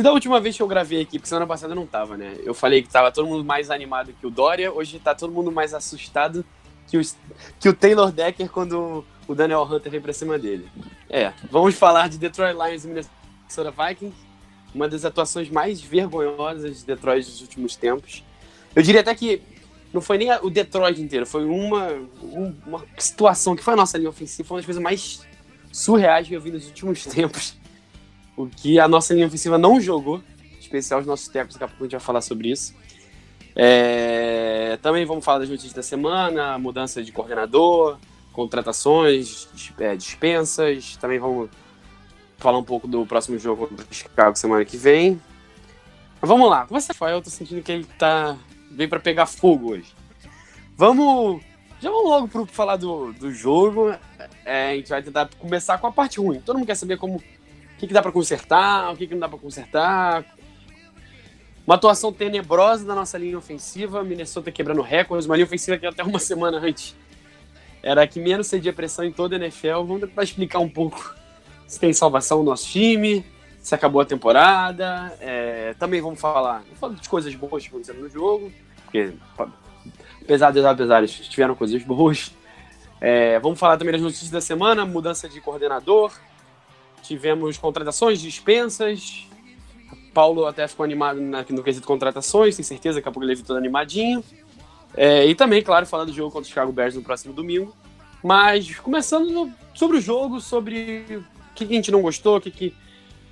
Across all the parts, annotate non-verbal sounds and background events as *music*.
Se da última vez que eu gravei aqui, porque semana passada eu não tava, né? Eu falei que tava todo mundo mais animado que o Dória, hoje tá todo mundo mais assustado que o, que o Taylor Decker quando o Daniel Hunter veio pra cima dele. É, vamos falar de Detroit Lions e Minnesota Vikings, uma das atuações mais vergonhosas de Detroit dos últimos tempos. Eu diria até que não foi nem o Detroit inteiro, foi uma, um- uma situação que foi a nossa linha ofensiva, foi uma das coisas mais surreais que eu vi nos últimos *laughs* tempos. O que a nossa linha ofensiva não jogou, especial os nossos técnicos, daqui a pouco a gente vai falar sobre isso. É, também vamos falar das notícias da semana, mudança de coordenador, contratações, é, dispensas. Também vamos falar um pouco do próximo jogo contra o Chicago semana que vem. Mas vamos lá, começa Rafael, eu tô sentindo que ele tá veio para pegar fogo hoje. Vamos, já vamos logo pro falar do, do jogo. É, a gente vai tentar começar com a parte ruim. Todo mundo quer saber como que, que dá pra consertar, o que, que não dá pra consertar. Uma atuação tenebrosa da nossa linha ofensiva, Minnesota quebrando recordes, uma linha ofensiva que até uma *laughs* semana antes era a que menos cedia pressão em toda a NFL. Vamos tentar explicar um pouco se tem salvação no nosso time, se acabou a temporada. É, também vamos falar, vamos falar de coisas boas que aconteceram no jogo, porque apesar dos apesares, tiveram coisas boas. É, vamos falar também das notícias da semana, mudança de coordenador, tivemos contratações, dispensas. Paulo até ficou animado na- no quesito contratações, tem certeza, daqui a pouco ele veio todo animadinho. É, e também, claro, falar do jogo contra o Chicago Bears no próximo domingo. Mas começando no- sobre o jogo, sobre o que, a gente não gostou, o que, que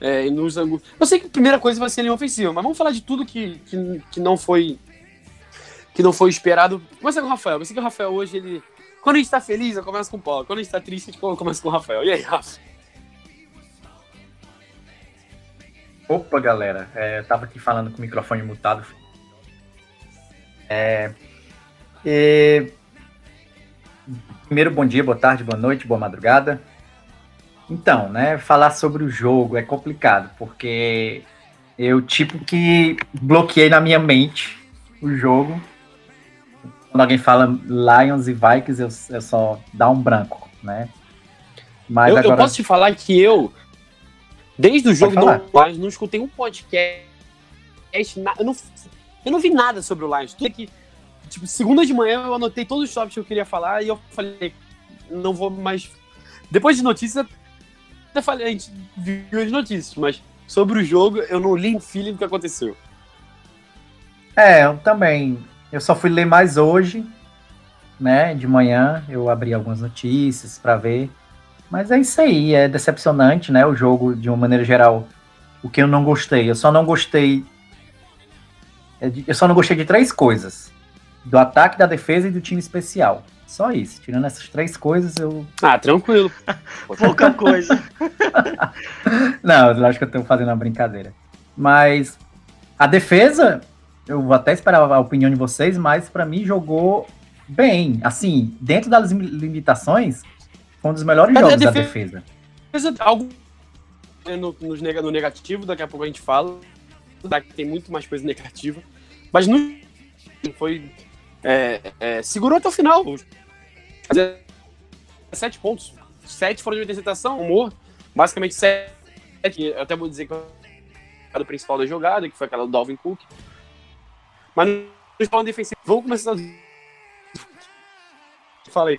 é, nos angu... Eu sei que a primeira coisa vai ser a linha ofensiva, mas vamos falar de tudo que, que, que não foi que não foi esperado. Começa com o Rafael. Eu sei que o Rafael hoje, ele. Quando a gente tá feliz, eu começo com o Paulo. Quando a gente tá triste, a gente começa com o Rafael. E aí, Rafa? Opa, galera, é, eu tava aqui falando com o microfone mutado. É, e- Primeiro, bom dia, boa tarde, boa noite, boa madrugada. Então, né, falar sobre o jogo é complicado, porque eu, tipo, que bloqueei na minha mente o jogo. Quando alguém fala Lions e Vikings, eu, eu só dá um branco, né? Mas Eu, eu agora... posso te falar que eu, desde o jogo do. Lions, não escutei um podcast. Eu não, eu não vi nada sobre o Lions. Tudo que, tipo, segunda de manhã eu anotei todos os tópicos que eu queria falar e eu falei, não vou mais. Depois de notícias, até falei, a gente viu as notícias, mas sobre o jogo eu não li um feeling do que aconteceu. É, eu também. Eu só fui ler mais hoje, né? De manhã eu abri algumas notícias para ver. Mas é isso aí, é decepcionante, né? O jogo, de uma maneira geral. O que eu não gostei. Eu só não gostei. é Eu só não gostei de três coisas: do ataque, da defesa e do time especial. Só isso. Tirando essas três coisas, eu. Ah, tranquilo. *laughs* Pouca coisa. *laughs* Não, eu acho que eu tô fazendo uma brincadeira. Mas a defesa, eu vou até esperar a opinião de vocês, mas pra mim jogou bem. Assim, dentro das lim- limitações, foi um dos melhores Mas a jogos da defesa- defesa. Mas algo no, no negativo, daqui a pouco a gente fala. Tem muito mais coisa negativa. Mas no foi. é, é, segurou até o final. Fazer sete pontos. Sete foram de interceptação, humor. Basicamente sete. Eu até vou dizer que foi o principal da jogada, que foi aquela do Dalvin Cook. Mas no principal defensivo. Vamos começar. Fala aí.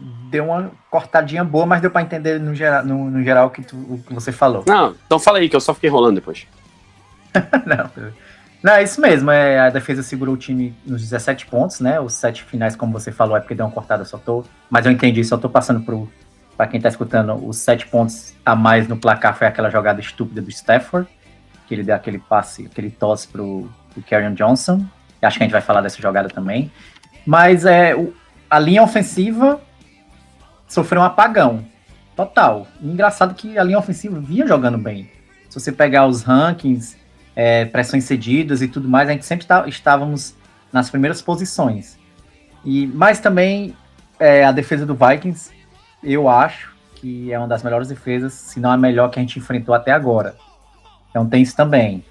Deu uma cortadinha boa, mas deu pra entender no geral, no, no geral o, que tu- o que você falou. Não, então fala aí, que eu só fiquei rolando depois. *laughs* não, não, é isso mesmo. É, a defesa segurou o time nos 17 pontos, né? Os sete finais, como você falou, é porque deu uma cortada, só tô. Mas eu entendi, só tô passando pro. Pra quem tá escutando, os sete pontos a mais no placar foi aquela jogada estúpida do Stafford, que ele deu aquele passe, aquele tosse pro, pro Kerryon Johnson. Acho que a gente vai falar dessa jogada também. Mas é, o- a linha ofensiva sofreu um apagão total. Engraçado que a linha ofensiva vinha jogando bem. Se você pegar os rankings, é, pressões cedidas e tudo mais, a gente sempre tá, estávamos nas primeiras posições. E mas também é, a defesa do Vikings, eu acho que é uma das melhores defesas, se não a melhor que a gente enfrentou até agora. Então tem isso também,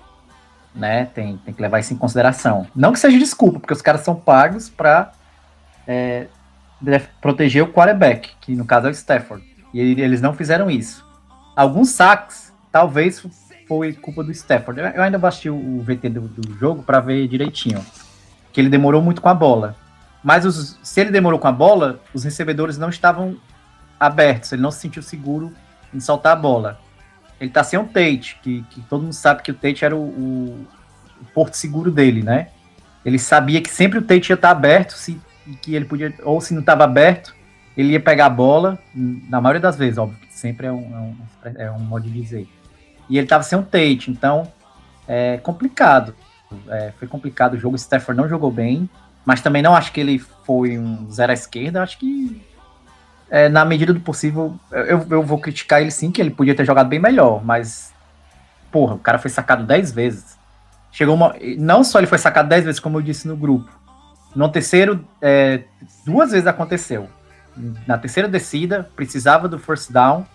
né? Tem, tem que levar isso em consideração. Não que seja desculpa, porque os caras são pagos para é, proteger o quarterback, que no caso é o Stafford. E eles não fizeram isso. Alguns saques, talvez foi culpa do Stafford. Eu ainda bati o VT do, do jogo para ver direitinho. Que ele demorou muito com a bola. Mas os, se ele demorou com a bola, os recebedores não estavam abertos. Ele não se sentiu seguro em soltar a bola. Ele tá sem o Tate, que, que todo mundo sabe que o Tate era o, o, o, porto seguro dele, né? Ele sabia que sempre o Tate ia estar aberto, se, que ele podia, ou se não estava aberto, ele ia pegar a bola, na maioria das vezes, óbvio, sempre é um, é um, é um modo de dizer. E ele estava sem um Tate, então é complicado. É, foi complicado o jogo. O Stafford não jogou bem, mas também não acho que ele foi um zero à esquerda. Acho que, é, na medida do possível, eu, eu vou criticar ele sim, que ele podia ter jogado bem melhor, mas, porra, o cara foi sacado 10 vezes. Chegou uma. Não só ele foi sacado 10 vezes, como eu disse no grupo. No terceiro, é, duas vezes aconteceu na terceira descida, precisava do first down.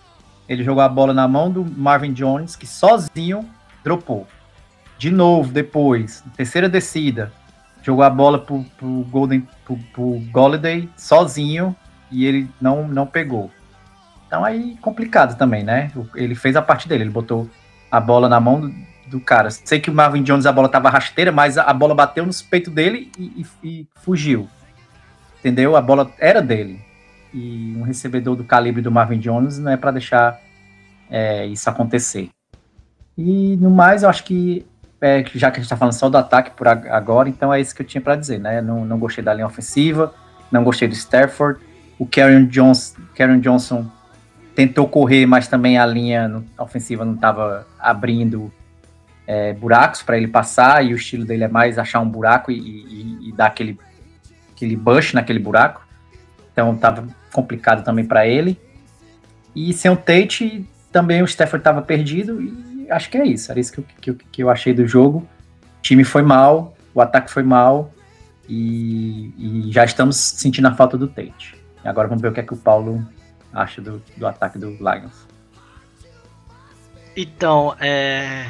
Ele jogou a bola na mão do Marvin Jones, que sozinho dropou. De novo, depois, terceira descida, jogou a bola pro, pro Golden, pro, pro Golladay sozinho e ele não, não pegou. Então aí complicado também, né? Ele fez a parte dele, ele botou a bola na mão do cara. Sei que o Marvin Jones a bola tava rasteira, mas a, bola bateu nos peitos dele e, e, e fugiu. Entendeu? A bola era dele e um recebedor do calibre do Marvin Jones não é para deixar é, isso acontecer. E no mais, eu acho que, é, já que a gente está falando só do ataque por agora, então é isso que eu tinha para dizer, né? Não, não gostei da linha ofensiva, não gostei do Stafford. O Karen, Jones, Karen Johnson tentou correr, mas também a linha ofensiva não estava abrindo é, buracos para ele passar, e o estilo dele é mais achar um buraco e, e, e dar aquele, aquele bush naquele buraco. Então estava complicado também para ele. E sem o Tate, também o Stafford estava perdido. E acho que é isso. Era isso que eu, que, que eu achei do jogo. O time foi mal, o ataque foi mal. E, e, já estamos sentindo a falta do Tate. Agora vamos ver o que é que o Paulo acha do, do ataque do Lions. Então, é,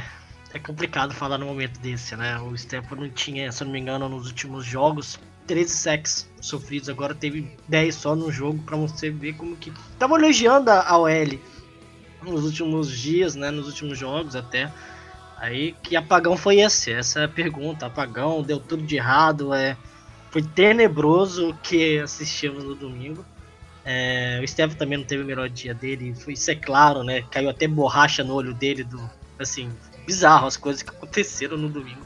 é complicado falar no momento desse, né? O não tinha, se eu não me engano, nos últimos jogos, 13 sacks sofridos, agora teve 10 só no jogo, para você ver como que tava elogiando a OL nos últimos dias, né, nos últimos jogos até. Aí que apagão foi esse? Essa é a pergunta. Apagão, deu tudo de errado, é foi tenebroso o que assistimos no domingo. É, o Steve também não teve o melhor dia dele, foi, isso é claro, né? Caiu até borracha no olho dele, do assim, bizarro as coisas que aconteceram no domingo.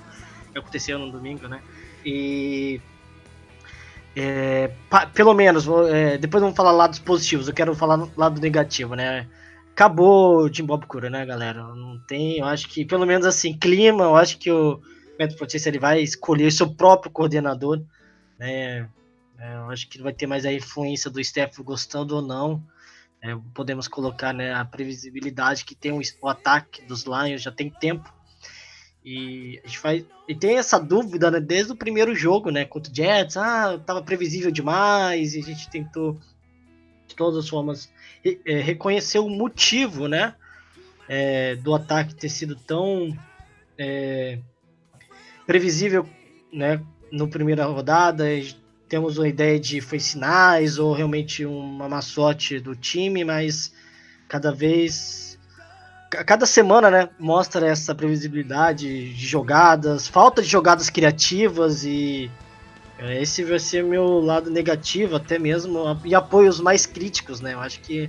Que aconteceram no domingo, né? E é, pa, pelo menos, é, depois vamos falar lados positivos, eu quero falar lado negativo, né? Acabou o Jim Bob Cura, né, galera? Não tem, eu acho que, pelo menos assim, clima, eu acho que o Metro Protesta ele vai escolher seu próprio coordenador, né? É, eu acho que vai ter mais a influência do Steph gostando ou não. É, podemos colocar né, a previsibilidade que tem o, o ataque dos Lions já tem tempo e a gente faz. E tem essa dúvida, né, desde o primeiro jogo, né? Contra o Jets. Ah, tava previsível demais. E a gente tentou, de todas as formas, re, é, reconhecer o motivo, né? É, do ataque ter sido tão é, previsível, né? No primeira rodada. Temos uma ideia de foi sinais ou realmente uma má sorte do time, mas cada vez cada semana, né, mostra essa previsibilidade de jogadas, falta de jogadas criativas e é, esse vai ser meu lado negativo até mesmo e apoios mais críticos, né? Eu acho que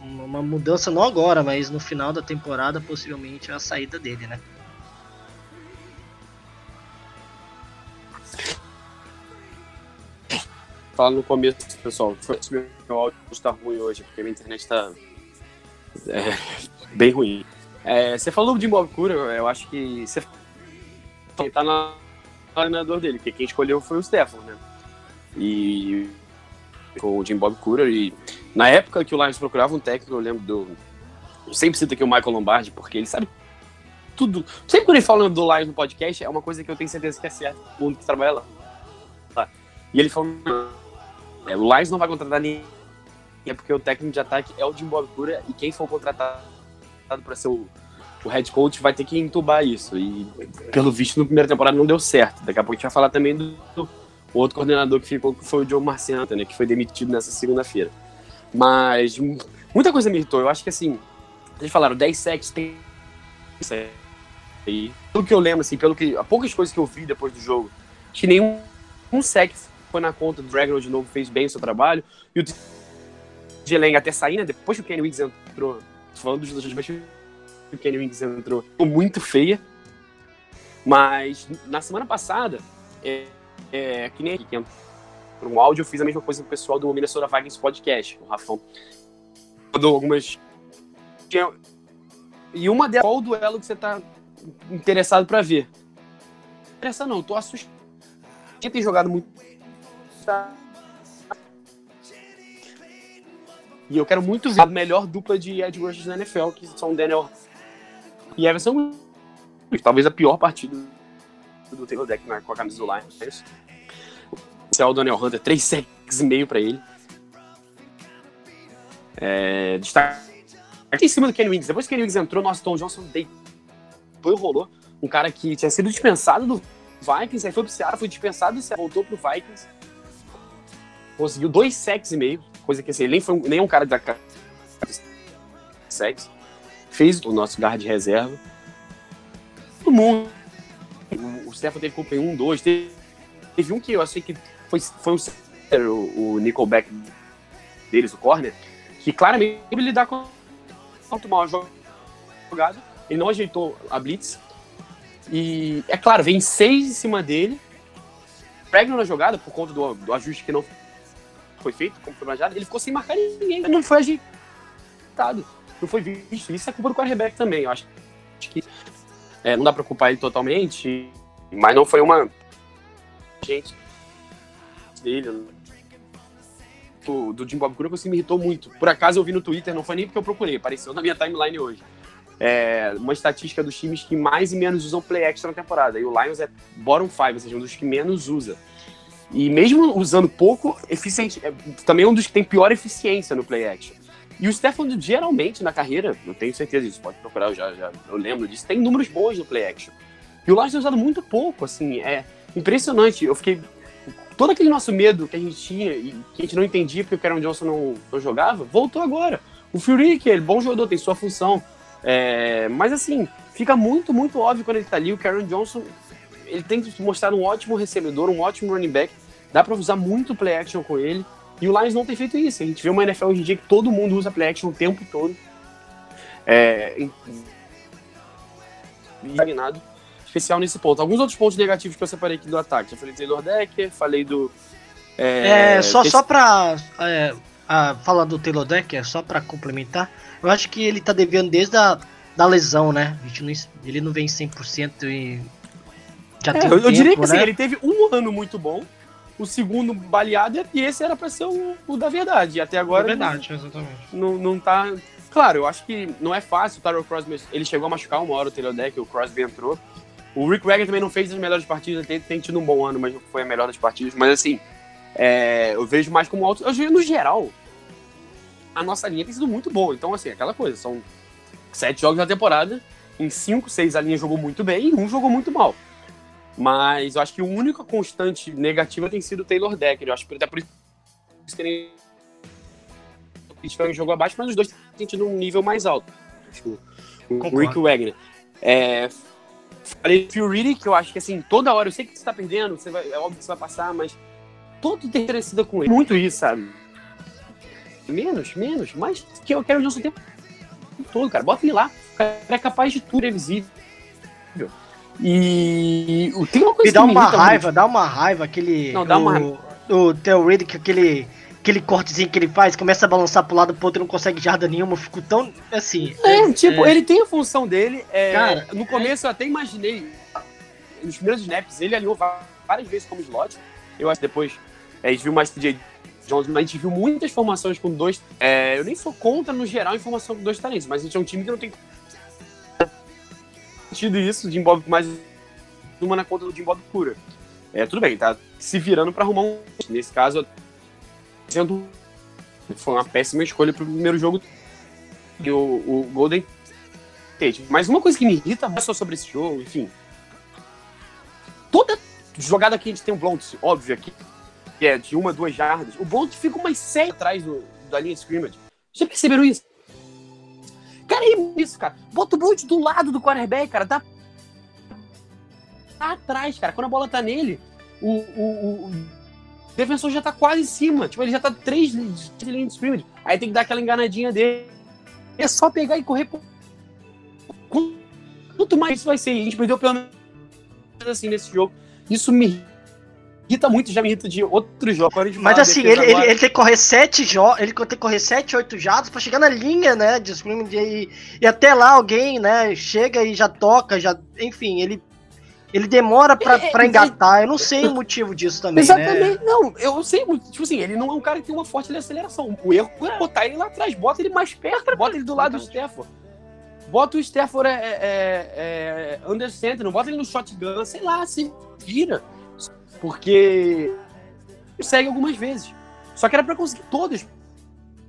uma mudança não agora, mas no final da temporada possivelmente é a saída dele, né? Fala no começo, pessoal. Meu áudio está ruim hoje, porque minha internet está é, *laughs* bem ruim. É, você falou de Bob Cura, eu acho que você tá na treinador dele, porque quem escolheu foi o Stefan, né? E com o Jim Bob Cooter. E na época que o Lions procurava um técnico, eu lembro do. Eu sempre cito aqui o Michael Lombardi, porque ele sabe tudo. Sempre quando ele fala do Lions no podcast, é uma coisa que eu tenho certeza que é certo. O mundo que trabalha lá. E ele falou: é, o Lions não vai contratar ninguém, é porque o técnico de ataque é o Jim Bob Cooter, e quem for contratado para ser o, o head coach vai ter que entubar isso. E pelo visto, na primeira temporada não deu certo. Daqui a pouco a gente vai falar também do, do outro coordenador que ficou, que foi o Joe Marcianta, né, que foi demitido nessa segunda-feira. Mas muita coisa me irritou. Eu acho que assim, eles falaram 10 sacks, tem e pelo que eu lembro, assim, pelo que. Poucas coisas que eu vi depois do jogo, acho que nenhum um sack foi na conta do Dragon de novo, fez bem o seu trabalho. E o Geleng até sair, né? Depois que o Kenny Wiggs entrou, falando dos dois, depois o Kenny Wiggs entrou, ficou muito feia. Mas na semana passada, é, é, que nem aqui, que entrou um áudio, eu fiz a mesma coisa com o pessoal do Minnesota Vikings Podcast, o Rafão. Mandou algumas. E uma delas, qual o duelo que você tá interessado pra ver? Interessado não, tô assustado. Tinha ter jogado muito. Tá. E eu quero muito ver a melhor dupla de Ed rushers na NFL, que são Daniel e Everson. Talvez a pior partida do Taylor Deck na- com a camisa do Lions. É o Daniel Hunter, 3 sacks e meio pra ele. É, destaque em cima do Kenny Wings. Depois que o Kenny Wings entrou, nosso Tom Johnson deitou e rolou. Um cara que tinha sido dispensado do Vikings, aí foi pro Seattle, foi dispensado do Seattle, voltou pro Vikings. Conseguiu dois sacks e meio, coisa que assim, ele nem, foi nem um cara da de sacks. Fez o nosso guard reserva. Todo mundo. O, Stefan teve culpa em um, dois. Teve, teve um que eu achei que foi, foi um o, o Nickelback deles, o corner, que claramente ele lidar com quanto mal jogado. Ele não ajeitou a blitz. E, é claro, vem seis em cima dele. Pregam na jogada por conta do, do ajuste que não foi feito, como foi planejado. Ele ficou sem marcar ninguém. Não foi ajeitado. Não foi visto. Isso é culpa do quarterback também. Eu acho que é, não dá pra culpar ele totalmente. Mas não foi uma. Gente. Dele. Do, do Jim Bob Cooper, você me irritou muito. Por acaso eu vi no Twitter, não foi nem porque eu procurei, apareceu na minha timeline hoje é, uma estatística dos times que mais e menos usam play action na temporada. E o Lions é bottom five, ou seja, um dos que menos usa. E mesmo usando pouco, eficiente, é, também é um dos que tem pior eficiência no play action. E o Stefan, geralmente, na carreira, eu tenho certeza disso, pode procurar, eu já, já eu lembro disso, tem números bons no play action. E o Lions tem usado muito pouco, assim, é impressionante. Eu fiquei. Todo aquele nosso medo que a gente tinha e que a gente não entendia porque o Karen Johnson não, não jogava, voltou agora. O Fury, que é bom jogador, tem sua função. É, mas assim, fica muito, muito óbvio quando ele tá ali. O Karen Johnson, ele tem que mostrar um ótimo recebedor, um ótimo running back. Dá pra usar muito play action com ele. E o Lions não tem feito isso. A gente vê uma NFL hoje em dia que todo mundo usa play action o tempo todo. É. Estagnado. Especial nesse ponto. Alguns outros pontos negativos que eu separei aqui do ataque. Já falei do Taylor Decker, falei do. É, só, esse- só pra é, a, falar do Taylor Decker, só pra complementar, eu acho que ele tá devendo desde a da lesão, né? Não, ele não vem 100% e já É, tem eu, um eu diria tempo, que assim, né? ele teve um ano muito bom, o segundo baleado, e esse era pra ser o, o da verdade. E até agora é verdade, exatamente. não, não tá. Claro, eu acho que não é fácil. O Tyrell Crosby, ele chegou a machucar uma hora o Taylor Deck, o Crosby entrou. O Rick Wagner também não fez as melhores partidas, ele tem, tem tido um bom ano, mas não foi a melhor das partidas. Mas assim, é, eu vejo mais como alto. Eu vejo no geral, a nossa linha tem sido muito boa. Então, assim, aquela coisa, são sete jogos na temporada, em cinco, seis a linha jogou muito bem e um jogou muito mal. Mas eu acho que a única constante negativa tem sido o Taylor Decker. Eu acho que até por isso que ele ele jogou abaixo, mas os dois têm tido um nível mais alto. Que O. Rick Wagner. É, falei Phil Reed, que eu acho que assim, toda hora, eu sei que você tá perdendo, você vai, é óbvio que você vai passar, mas todo descida com ele. Muito isso, sabe? Menos, menos, mas que eu quero o Johnson o tempo todo, cara. Bota ele lá. O cara é capaz de tudo, é visível. E o- tem uma coisa Me dá uma raiva, dá uma raiva aquele. Não, dá uma o, o Theo que aquele. Aquele cortezinho que ele faz, começa a balançar pro lado pro outro e não consegue jarda nenhuma, eu fico tão assim. É, tipo, ele tem a função dele. é, Cara, no começo eu até imaginei, nos primeiros snaps, ele alinhou várias vezes como slot. Eu acho que depois é, a gente viu mais TJ Jones, mas a gente viu muitas formações com dois. é, eu nem sou contra, no geral, a informação com dois talentos, mas a gente é um time que não tem sentido isso, de Bob mais uma na conta do Jim Bob cura. É, tudo bem, tá se virando pra arrumar um. Nesse caso, sendo. Foi uma péssima escolha pro primeiro jogo e o, o Golden State. Mas uma coisa que me irrita é só sobre esse jogo, enfim. Toda jogada que a gente tem um Blount, óbvio aqui, que é de uma, duas jardas, o Blount fica umas sete atrás do, da linha de scrimmage. Já perceberam isso? Cara, é isso, cara. Bota o Blount do lado do quarterback, cara. Tá atrás, cara. Quando a bola tá nele, o, o, o defensor já tá quase em cima. Tipo, ele já tá três de linha de scrimmage. Aí tem que dar aquela enganadinha dele. É só pegar e correr. Quanto mais isso vai ser? A gente perdeu pelo menos assim nesse jogo. Isso me irrita muito, já me irrita de outros jogos. Mas assim, ele, ele, ele tem que correr sete jo ele tem que correr sete, oito jados pra chegar na linha, né, de scrimmage e, e até lá alguém, né, chega e já toca, já, enfim, ele ele demora pra, É, pra é, engatar. Eu não sei o motivo disso também, né? Exatamente. Não, eu sei, tipo assim, ele não é um cara que tem uma forte aceleração. O erro é botar ele lá atrás, bota ele mais perto, bota ele do lado do Stafford. Bota o Stafford é, é, é, under center, não bota ele no shotgun, sei lá, se vira. Porque consegue algumas vezes. Só que era pra conseguir todas.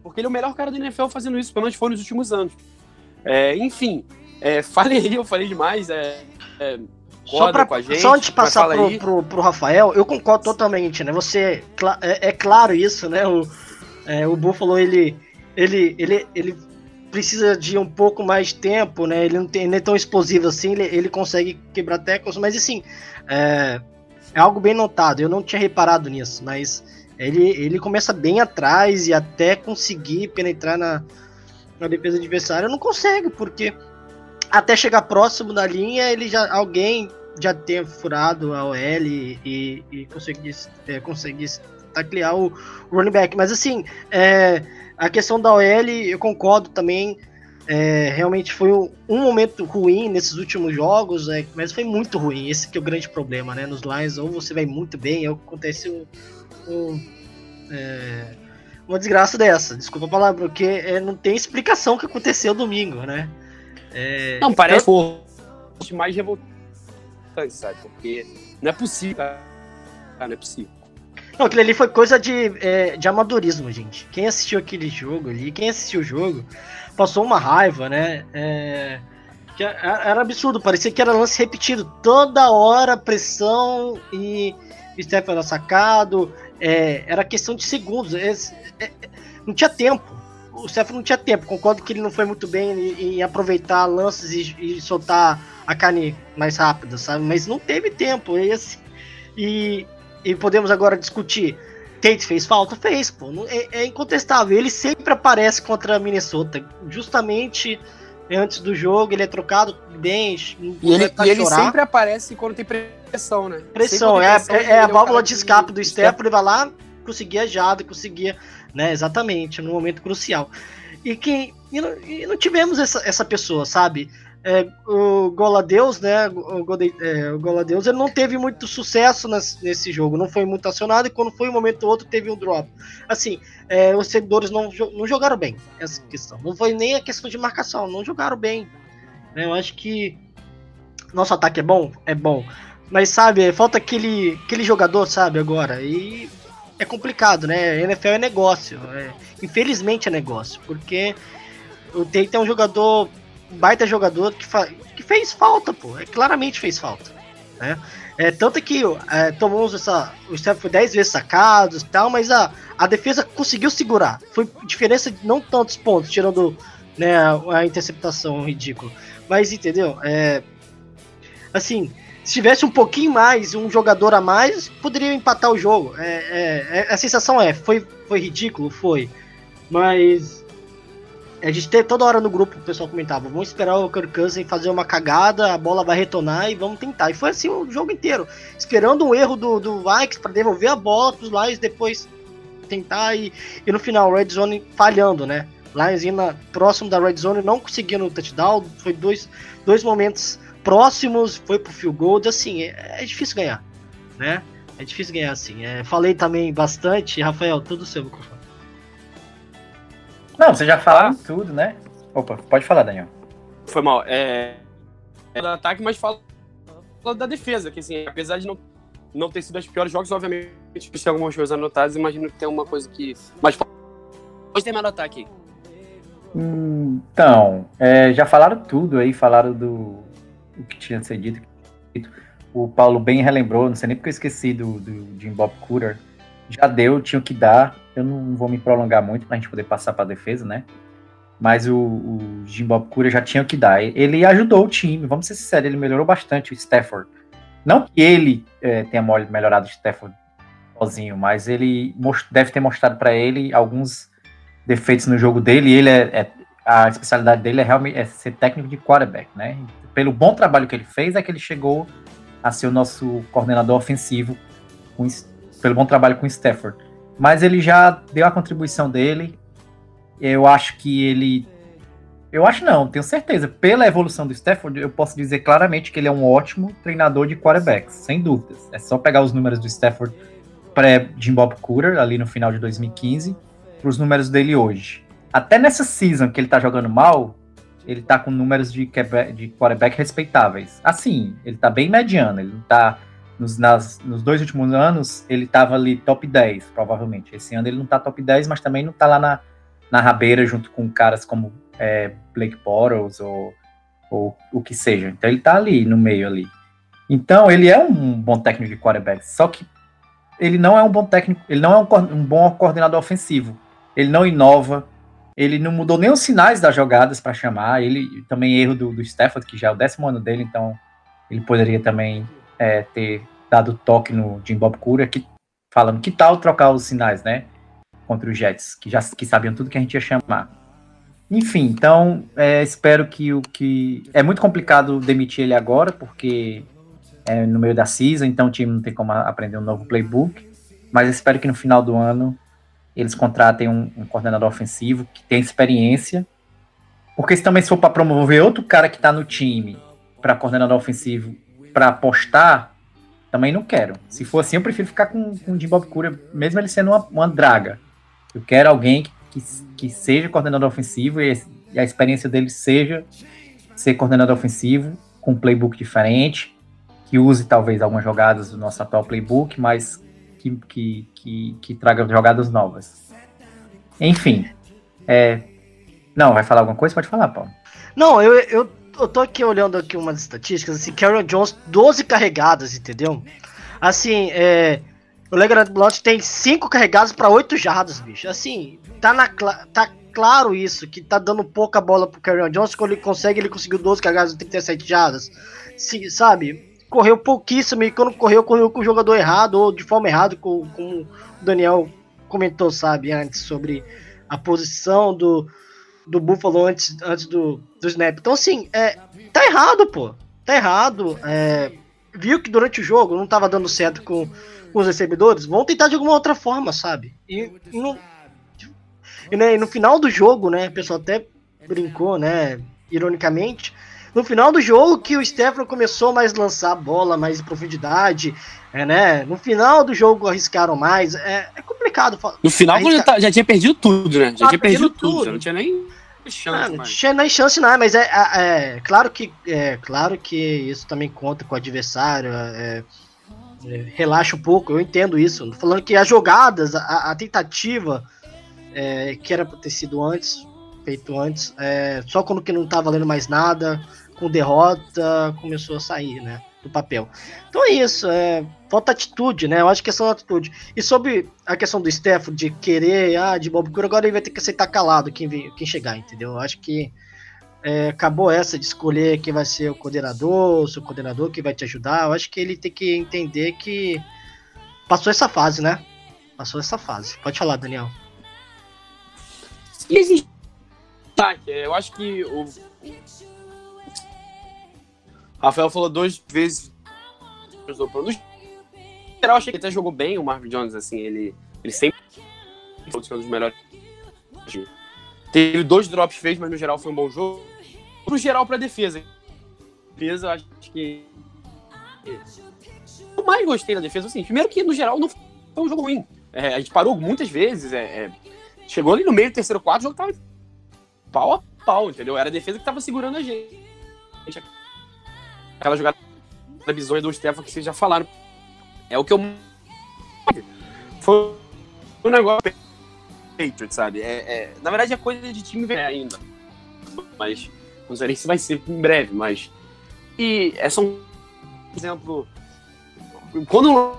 Porque ele é o melhor cara da NFL fazendo isso, pelo menos foi nos últimos anos. É, enfim, é, *laughs* falei, eu falei demais. É, é, Só, pra, com a gente, só antes de passar pro, pro, pro Rafael, eu concordo totalmente, né? Você. É, é claro isso, né? O, é, o Buffalo, ele, ele, ele, ele precisa de um pouco mais de tempo, né? Ele não, tem, não é tão explosivo assim, ele, ele consegue quebrar teclas, mas assim, é, é algo bem notado. Eu não tinha reparado nisso, mas ele, ele começa bem atrás e até conseguir penetrar na, na defesa adversária, não consegue, porque até chegar próximo da linha, ele já alguém já tenha furado a OL e, e, e conseguisse, é, conseguisse taclear o, running back. Mas assim, é, a questão da OL, eu concordo também. É, realmente foi um, um momento ruim nesses últimos jogos, é, mas foi muito ruim. Esse que é o grande problema, né? Nos Lions, ou você vai muito bem, ou acontece um, um, é, uma desgraça dessa. Desculpa a palavra, porque é, não tem explicação o que aconteceu domingo, né? É, Não, parece forte mais revoltante, sabe? Porque não é possível, cara. Não é possível. Não, aquilo ali foi coisa de, é, de amadorismo, gente. Quem assistiu aquele jogo ali, quem assistiu o jogo, passou uma raiva, né? É, que era, absurdo, parecia que era lance repetido. Toda hora, pressão e o era sacado. é, era questão de segundos. é, é, não tinha tempo. O Steph não tinha tempo. Concordo que ele não foi muito bem em, em aproveitar lances e, e soltar a carne mais rápida, sabe? Mas não teve tempo. E, assim, e, e podemos agora discutir. Tate fez falta? Fez, pô. É, é incontestável. Ele sempre aparece contra a Minnesota. Justamente antes do jogo, ele é trocado bem. E ele, e ele sempre aparece quando tem pressão, né? Pressão, é, é, pressão, é ele a válvula de escape do Steph, ele vai lá, conseguia jada, conseguia, né, exatamente, no momento crucial. E que e não, e não tivemos essa, essa pessoa, sabe? É, o Goladeus, né, o, Golden- é, o ele não teve muito sucesso nas- nesse jogo, não foi muito acionado, e quando foi um momento ou outro teve um drop. Assim, é, os seguidores não, não jogaram bem, essa questão. Não foi nem a questão de marcação, não jogaram bem. né? Eu acho que nosso ataque é bom? É bom. Mas sabe, falta aquele, aquele jogador, sabe, agora. E é complicado, né? NFL é negócio. é- infelizmente é negócio. Porque o Tate é um jogador, baita jogador que, que fez falta, pô. É, claramente fez falta. Né? É, tanto que é, tomamos essa. O Steph foi 10 vezes sacado e tal, mas a, a defesa conseguiu segurar. Foi diferença de não tantos pontos, tirando né, a, a interceptação ridícula. Mas entendeu? É, assim, se tivesse um pouquinho mais, um jogador a mais, poderia empatar o jogo. É, é, é- a sensação é, foi, foi ridículo? Foi. Mas a gente teve toda hora no grupo o pessoal comentava, vamos esperar o Kirk Cousins fazer uma cagada, a bola vai retornar e vamos tentar. E foi assim o jogo inteiro, esperando um erro do, do Vikings para devolver a bola pros Lions depois tentar e, e no final Red Zone falhando, né? Lions indo próximo da Red Zone, não conseguindo o touchdown, foi dois, dois momentos próximos, foi pro field goal, assim, é, é difícil ganhar, né? É difícil ganhar assim. É, falei também bastante. Rafael, tudo seu microfone. Não, vocês já falaram tudo, né? Opa, pode falar, Daniel. Foi mal. É. é do ataque, mas fala da defesa, que assim, apesar de não, não ter sido os piores jogos, obviamente, tem algumas coisas anotadas, imagino que tem uma coisa que. Mas pode terminar no ataque. Hum, Então, é, já falaram tudo aí, falaram do o que tinha de ser dito. O Paulo bem relembrou, não sei nem porque eu esqueci do, do Jim Bob Cooter. Já deu, tinha o que dar. Eu não vou me prolongar muito pra gente poder passar pra defesa, né? Mas o, o Jim Bob Cooter já tinha o que dar. Ele ajudou o time, vamos ser sinceros, ele melhorou bastante o Stafford. Não que ele é, tenha melhorado o Stafford sozinho, mas ele deve ter mostrado pra ele alguns defeitos no jogo dele. Ele é, é- a especialidade dele é realmente é ser técnico de quarterback, né? Pelo bom trabalho que ele fez, é que ele chegou a ser o nosso coordenador ofensivo com pelo bom trabalho com o Stafford. Mas ele já deu a contribuição dele. Eu acho que ele. Eu acho não, tenho certeza. Pela evolução do Stafford, eu posso dizer claramente que ele é um ótimo treinador de quarterbacks, sem dúvidas. É só pegar os números do Stafford pré-Jim Bob Cooter, ali no final de 2015, para os números dele hoje. Até nessa season que ele tá jogando mal, ele tá com números de, de quarterback respeitáveis. Assim, ele tá bem mediano, ele não tá. Nos, nas- nos dois últimos anos, ele tava ali top 10, provavelmente. Esse ano ele não tá top 10, mas também não tá lá na, na rabeira junto com caras como é, Blake Bortles ou, ou o que seja. Então ele tá ali no meio ali. Então ele é um bom técnico de quarterback, só que ele não é um bom técnico, ele não é um, um bom coordenador ofensivo. Ele não inova, ele não mudou nem os sinais das jogadas para chamar. Ele também erro do, do Stafford, que já é o décimo ano dele, então ele poderia também é, ter dado toque no Jim Bob Cura, que falando que tal trocar os sinais, né? Contra os Jets, que já que sabiam tudo que a gente ia chamar. Enfim, então é, espero que o que é muito complicado demitir ele agora, porque é no meio da season, então o time não tem como aprender um novo playbook. Mas espero que no final do ano eles contratem um, um coordenador ofensivo que tenha experiência. Porque se também se for para promover outro cara que está no time para coordenador ofensivo para apostar, também não quero. Se for assim, eu prefiro ficar com, com o Jim Bob Cura, mesmo ele sendo uma, uma draga. Eu quero alguém que, que, que seja coordenador ofensivo e, e a experiência dele seja ser coordenador ofensivo com um playbook diferente, que use talvez algumas jogadas do nosso atual playbook, mas que, que, que, que traga jogadas novas. Enfim. É... Não, vai falar alguma coisa? Pode falar, Paulo. Não, eu, eu, eu tô aqui olhando aqui umas estatísticas, assim, Carol Jones, 12 carregadas, entendeu? Assim, é. O Legrand Blount tem 5 carregadas pra 8 jardas, bicho. Assim, tá, na, tá claro isso, que tá dando pouca bola pro Carol Jones, quando ele consegue, ele conseguiu 12 carregadas e 37 jardas. Se, sabe? Correu pouquíssimo e quando correu, correu com o jogador errado ou de forma errada, como o Daniel comentou, sabe, antes, sobre a posição do, do Buffalo antes, antes do, do snap. Então, assim, é, tá errado, pô. Tá errado. É, viu que durante o jogo não tava dando certo com, com os recebedores? Vão tentar de alguma outra forma, sabe? E, e no, e, né, no final do jogo, né? O pessoal até brincou, né? Ironicamente. No final do jogo que o Stefano começou mais lançar a bola, mais profundidade, é, né? No final do jogo arriscaram mais. É, é complicado. No final, Aí quando tá- já, já tinha perdido tudo, né? Já Ah, tinha perdido tudo, tudo. já não tinha nem chance Ah, não tinha nem chance não, mas é, é, é claro que é claro que isso também conta com o adversário. é, é, relaxa um pouco, eu entendo isso. Falando que as jogadas, a, a tentativa é, que era pra ter sido antes, feito antes, só quando que não tá valendo mais nada, com derrota, começou a sair, né? Do papel. Então é isso, é, falta atitude, né? Eu acho que é só atitude. E sobre a questão do Stefano de querer, ah, de Bob Cura, agora ele vai ter que aceitar calado quem, vem- quem chegar, entendeu? Eu acho que é, acabou essa de escolher quem vai ser o coordenador, o seu coordenador que vai te ajudar. Eu acho que ele tem que entender que passou essa fase, né? Passou essa fase. Pode falar, Daniel. Ataque, eu acho que o Rafael falou duas vezes geral, achei que até jogou bem o Marvin Jones, assim, ele, ele sempre foi um dos melhores. Teve dois drops feios, mas no geral foi um bom jogo. No geral, pra defesa. Defesa, acho que. eu mais gostei da defesa, assim, primeiro que, no geral, não foi um jogo ruim. É, a gente parou muitas vezes, é, é, chegou ali no meio do terceiro quarto, o jogo tava pau a pau, entendeu? Era a defesa que tava segurando a gente. Aquela jogada bizonha do Stefan que vocês já falaram. É o que eu. Foi um negócio. Patriots, sabe? É, é, na verdade, é coisa de time velho ainda. Mas não sei nem se vai ser em breve, mas. E é só um exemplo. Quando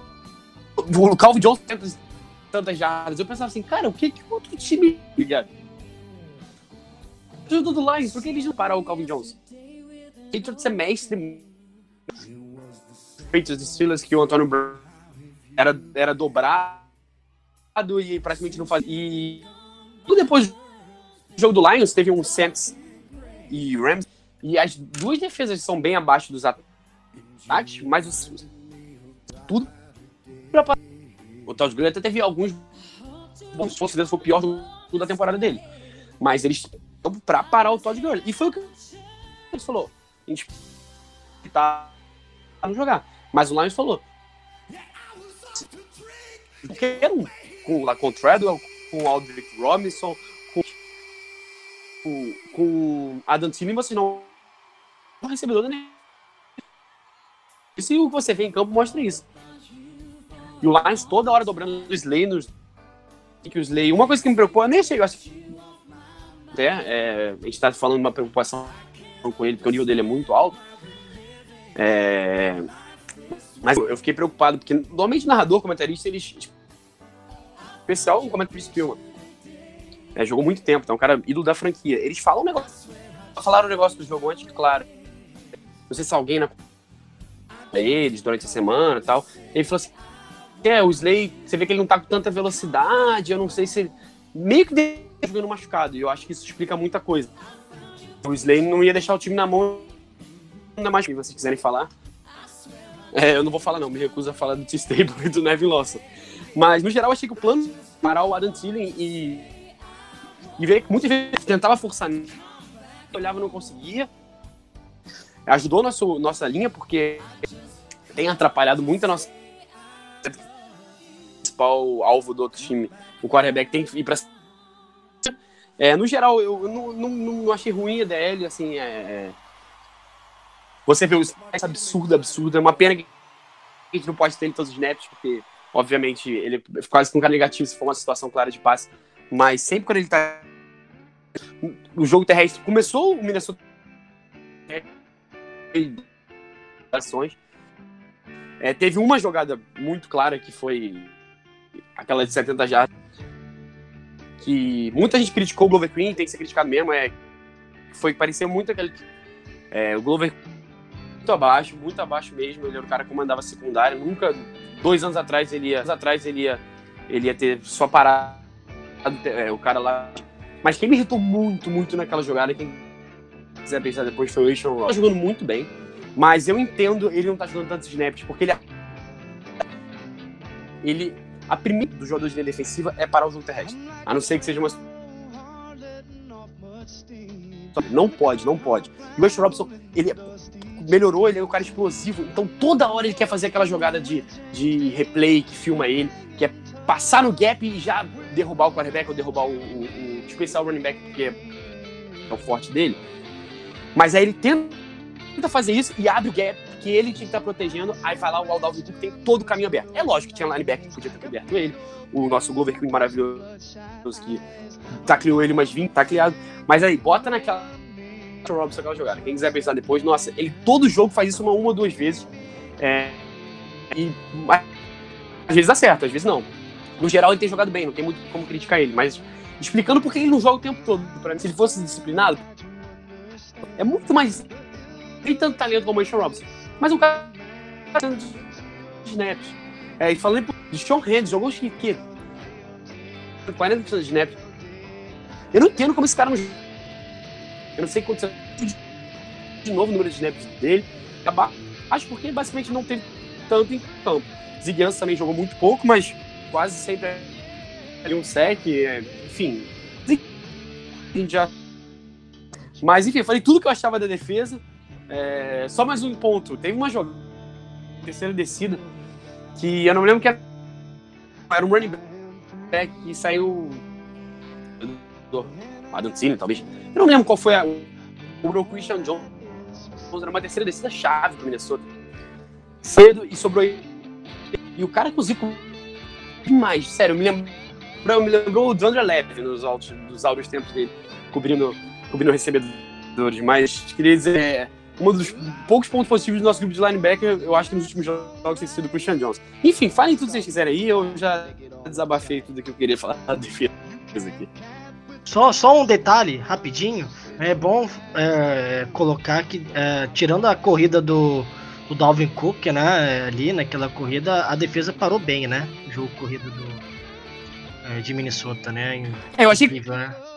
o Calvin Johnson tenta tantas jardas, eu pensava assim, cara, o que que outro time. Ligado? Ajuda do Lions, por que eles não param o Calvin Johnson? Patriots é mestre. Patriots Steelers que o Antônio Brown era, era dobrado e praticamente não fazia. E depois do jogo do Lions, teve um Saints e Rams. E as duas defesas são bem abaixo dos ataques, mas os, tudo pra O Todd Gurley até teve alguns bons pontos, foi o pior jogo da temporada dele. Mas eles estão pra parar o Todd Gurley. E foi o que ele falou. A gente tá não jogar. Mas o Lions falou. Qualquer um. Com, com o Treadwell, com o Aldrich Robinson, com, com, com Adam Thielen, você não é um recebedor da nem. E o que você vê em campo mostra isso. E o Lions toda hora dobrando o Slay nos. Que o Slay. Uma coisa que me preocupa, eu nem achei, eu acho é, é, a gente tá falando de uma preocupação com ele, porque o nível dele é muito alto. É, mas eu fiquei preocupado, porque normalmente narrador, comentarista, eles. Especial o comentarista Spielman. É, jogou muito tempo, então é um cara ídolo da franquia. Eles falam um negócio. Falaram um negócio do jogo antes, claro. Não sei se alguém na eles durante a semana e tal. Ele falou assim: é, o Slay, você vê que ele não tá com tanta velocidade, eu não sei se. Meio que jogando machucado, e eu acho que isso explica muita coisa. O Slay não ia deixar o time na mão, ainda mais se vocês quiserem falar. É, eu não vou falar não, me recuso a falar do T-Stable *laughs* e do Nevin Lawson. Mas, no geral, achei que o plano parar o Adam Thielen e, e muitas vezes tentava forçar, olhava não conseguia. Ajudou nosso, nossa linha, porque tem atrapalhado muito a nossa principal alvo do outro time. O quarterback tem que ir pra é, no geral, eu não, não, não achei ruim a DL, assim, é, é... Você vê o Spice absurdo, absurdo. É uma pena que a gente não pode ter ele todos os snaps, porque, obviamente, ele é quase com cara negativo se for uma situação clara de passe. Mas sempre quando ele tá. O jogo terrestre começou, o Minnesota. É, teve uma jogada muito clara que foi aquela de 70 jardas que muita gente criticou o Glover Queen, tem que ser criticado mesmo, é foi parecia muito aquele é, o Glover muito abaixo, muito abaixo mesmo, ele era o cara que comandava a secundária, nunca dois anos atrás ele ia, anos atrás ele ia, ele ia ter só parado é, o cara lá, mas quem me irritou muito, muito naquela jogada, quem quiser pensar depois foi o Ashon Ross, tá jogando muito bem, mas eu entendo ele não tá jogando tantos snaps, porque ele ele a primeira do jogador de linha defensiva é parar o jogo terrestre. A não ser que seja uma. Não pode, não pode. E o West Robson, ele melhorou, ele é um cara explosivo, então toda hora ele quer fazer aquela jogada de, de replay que filma ele, que é passar no gap e já derrubar o quarterback ou derrubar o, o, o especial running back, porque é o forte dele. Mas aí ele tenta fazer isso e abre o gap que ele tinha que estar protegendo, aí vai lá o Aldalvin Cook tem todo o caminho aberto. É lógico que tinha linebacker que podia ter coberto ele, o nosso Glover Queen maravilhoso que tacleou ele umas 20, tacleado, mas aí, bota naquela Robson aquela jogada. Quem quiser pensar depois, nossa, ele todo jogo faz isso uma, uma duas vezes. É, e às vezes acerta, às vezes não. No geral, ele tem jogado bem, não tem muito como criticar ele, mas explicando por que ele não joga o tempo todo. Pra mim, se ele fosse disciplinado, é muito mais. Tem tanto talento como o Sean Robson. Mas um cara de snaps. É, e falando de Sean Hands, jogou o que 40% de snaps. Eu não entendo como esse cara não. Eu não sei quanto de novo o número de snaps dele. Acho porque basicamente não teve tanto em campo. Ziguiança também jogou muito pouco, mas quase sempre ali um sec, é, enfim. Já... Mas enfim, falei tudo que eu achava da defesa. É, só mais um ponto. Teve uma jogada, terceira descida, que eu não me lembro que era, era um running back que saiu Adam Thielen, talvez. Eu não lembro qual foi a, o Christian Jones. Era uma terceira descida chave pro Minnesota. Cedo e sobrou. E o cara, inclusive, demais. Sério, me lembrou, me lembrou o Dandre Leve nos altos, dos áureos tempos dele, cobrindo, cobrindo recebedores. Mas queria dizer, é, um dos poucos pontos positivos do nosso grupo de linebacker, eu acho que nos últimos jogos tem sido o Christian Jones. Enfim, falem tudo que vocês quiserem aí, eu já desabafei tudo que eu queria falar da defesa aqui. Só, só um detalhe, rapidinho. É bom é, colocar que, é, tirando a corrida do, do Dalvin Cook, né, ali naquela corrida, a defesa parou bem, né? O jogo corrido do, é, de Minnesota, né? É, eu achei que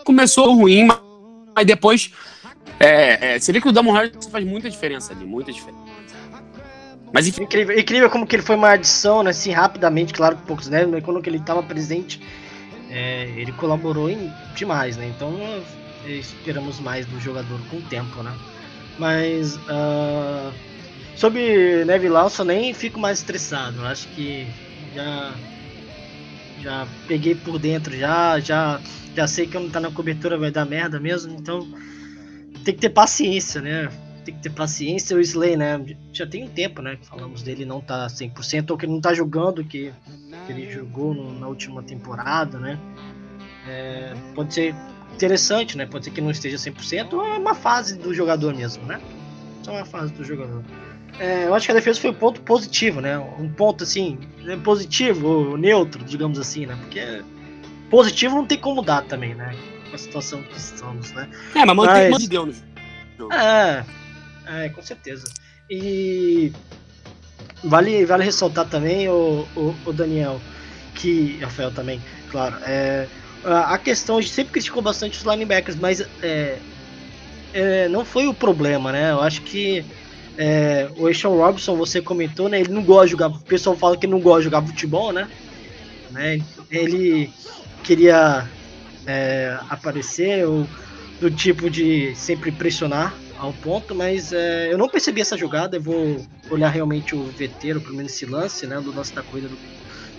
começou ruim, mas depois é, é, você vê que o Damon Harris faz muita diferença ali, muita diferença. Mas enfim. Incrível, incrível como que ele foi uma adição, né, assim, rapidamente, claro que poucos, né? Mas quando ele estava presente, é, ele colaborou em, demais, né? Então esperamos mais do jogador com o tempo, né? Mas uh, sobre Neve Lawson nem fico mais estressado. Acho que já já peguei por dentro, já já já sei que eu não tá na cobertura vai dar merda mesmo, então tem que ter paciência, né? Tem que ter paciência. O Slay, né? Já tem um tempo, né? Que falamos dele não tá 100% ou que não tá jogando que, que ele jogou no, na última temporada, né? É, pode ser interessante, né? Pode ser que não esteja 100% ou é uma fase do jogador mesmo, né? Só uma fase do jogador. É, eu acho que a defesa foi um ponto positivo, né? Um ponto assim, né, positivo, neutro, digamos assim, né? Porque positivo não tem como dar também, né? com a situação que estamos, né? É, mas mantém mas... deu no jogo. É, é, com certeza. E vale, vale ressaltar também, o, o, o Daniel, que. Rafael também, claro. É, a questão, a gente sempre criticou bastante os linebackers, mas é, é, não foi o problema, né? Eu acho que é, o Sean Robinson, você comentou, né? Ele não gosta de jogar. O pessoal fala que não gosta de jogar futebol, né? né? Ele queria é, aparecer, ou do tipo de sempre pressionar ao ponto, mas é, eu não percebi essa jogada. Eu vou olhar realmente o veteiro, pelo menos esse lance, né, do lance da corrida do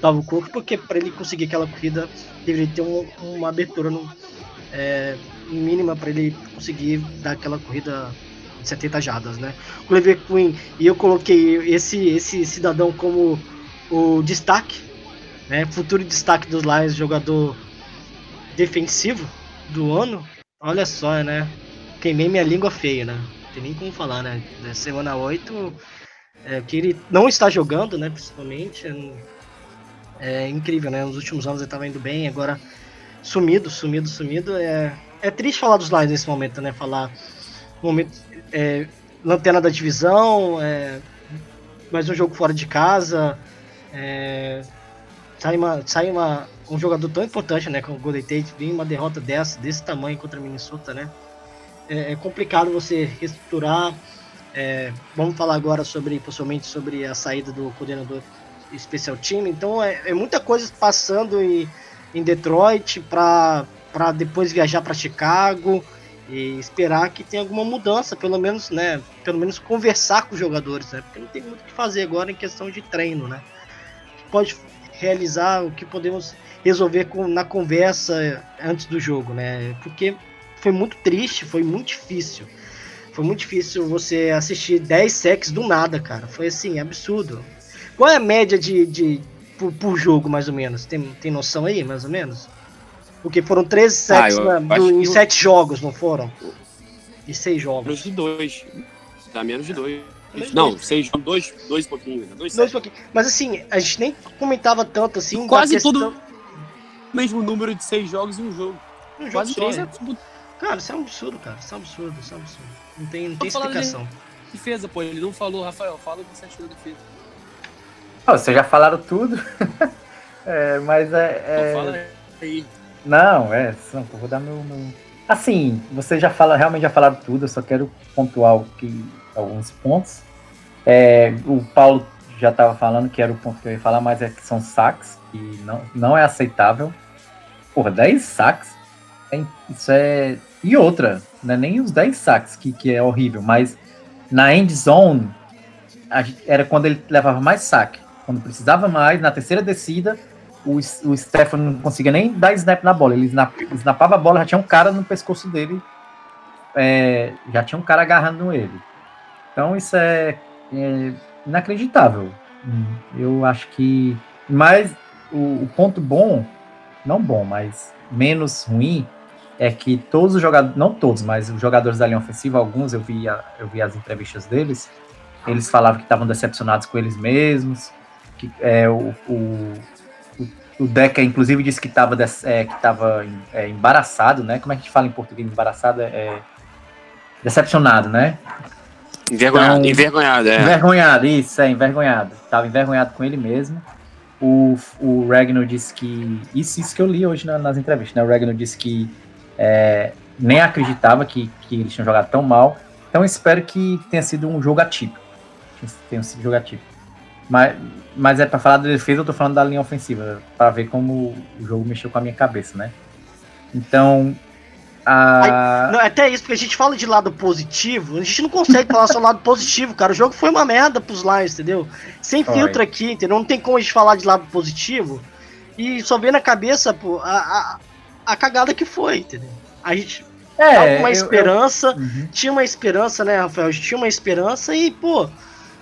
Dalvo Cook, porque para ele conseguir aquela corrida deveria ter um, uma abertura no, é, mínima para ele conseguir dar aquela corrida de 70 jadas, né? O Lever Queen e eu coloquei esse esse cidadão como o destaque, né? Futuro destaque dos Lions, jogador defensivo do ano, olha só, né? Queimei minha língua feia, né? Não tem nem como falar, né? Da semana 8, é, que ele não está jogando, né? Principalmente. É, é incrível, né? Nos últimos anos ele estava indo bem, agora sumido, sumido, sumido. É, é triste falar dos Lions nesse momento, né? Falar momento é, lanterna da divisão, é, mais um jogo fora de casa, é, sai uma, sai uma, um jogador tão importante, né, como o Golden Tate, vir uma derrota dessa, desse tamanho contra Minnesota, né, é, é complicado você reestruturar. É, vamos falar agora sobre, possivelmente, sobre a saída do coordenador especial time. Então, é, é muita coisa passando em, em Detroit para depois viajar para Chicago e esperar que tenha alguma mudança, pelo menos, né, pelo menos conversar com os jogadores, né, porque não tem muito o que fazer agora em questão de treino, né. Pode realizar, o que podemos resolver com, na conversa antes do jogo, né? Porque foi muito triste, foi muito difícil. Foi muito difícil você assistir 10 sacks do nada, cara. Foi assim, absurdo. Qual é a média de, de por, por, jogo, mais ou menos? Tem, tem noção aí, mais ou menos? Porque foram 13 sacks ah, na, do, em 7 jogos, não foram? E 6 jogos. Menos de 2. Dá menos de 2. Não, seis, dois, dois pouquinho. Né? Dois, dois pouquinho. Mas assim, a gente nem comentava tanto assim. Quase questão... todo mesmo número de seis jogos em um jogo. Um Quase jogo três é. Cara, isso é um absurdo, cara. Isso é um absurdo, isso é um absurdo. Não tem, não tem explicação. Defesa, pô, ele não falou, Rafael, fala o que você achou da defesa. Oh, vocês já falaram tudo. *laughs* é, mas é. é... fala aí. Não, é, eu vou dar meu, meu. Assim, vocês já fala, realmente já falaram tudo, eu só quero pontuar que, alguns pontos. É, o Paulo já estava falando que era o ponto que eu ia falar, mas é que são saques, e não, não é aceitável. Porra, 10 saques? É, isso é. E outra, não é nem os 10 saques que, que é horrível, mas na end zone era quando ele levava mais saque. quando precisava mais, na terceira descida, o, o Stefan não conseguia nem dar snap na bola. Ele snap, snapava a bola, já tinha um cara no pescoço dele, é, já tinha um cara agarrando ele. Então isso é, é inacreditável. Hum, Eu acho que. Mas o, o ponto bom, não bom, mas menos ruim, é que todos os jogadores, não todos, mas os jogadores da linha ofensiva, alguns eu vi, eu vi as entrevistas deles, eles falavam que estavam decepcionados com eles mesmos, que é, o, o, o, Deca, inclusive, disse que estava é, que tava, é, embaraçado, né? Como é que a gente fala em português embaraçado? É, é decepcionado, né? Envergonhado, Então- envergonhado, é. Envergonhado, isso, é, envergonhado. Tava envergonhado com ele mesmo. O, o Regno disse que. Isso, isso que eu li hoje na- nas entrevistas, né? O Regno disse que é, nem acreditava que, que eles tinham jogado tão mal. Então espero que tenha sido um jogo atípico. Que Tenha sido um jogo atípico. Mas, mas é pra falar da defesa, eu tô falando da linha ofensiva, pra ver como o jogo mexeu com a minha cabeça, né? Então. A... Não, até isso, porque a gente fala de lado positivo, a gente não consegue falar só lado positivo, cara. O jogo foi uma merda pros Lions, entendeu? Sem Foi. filtro aqui, entendeu? Não tem como a gente falar de lado positivo e só ver na cabeça, pô, a, a, a cagada que foi, entendeu? A gente tava com uma eu- eu- esperança, Uhum. tinha uma esperança, né, Rafael? A gente tinha uma esperança e, pô,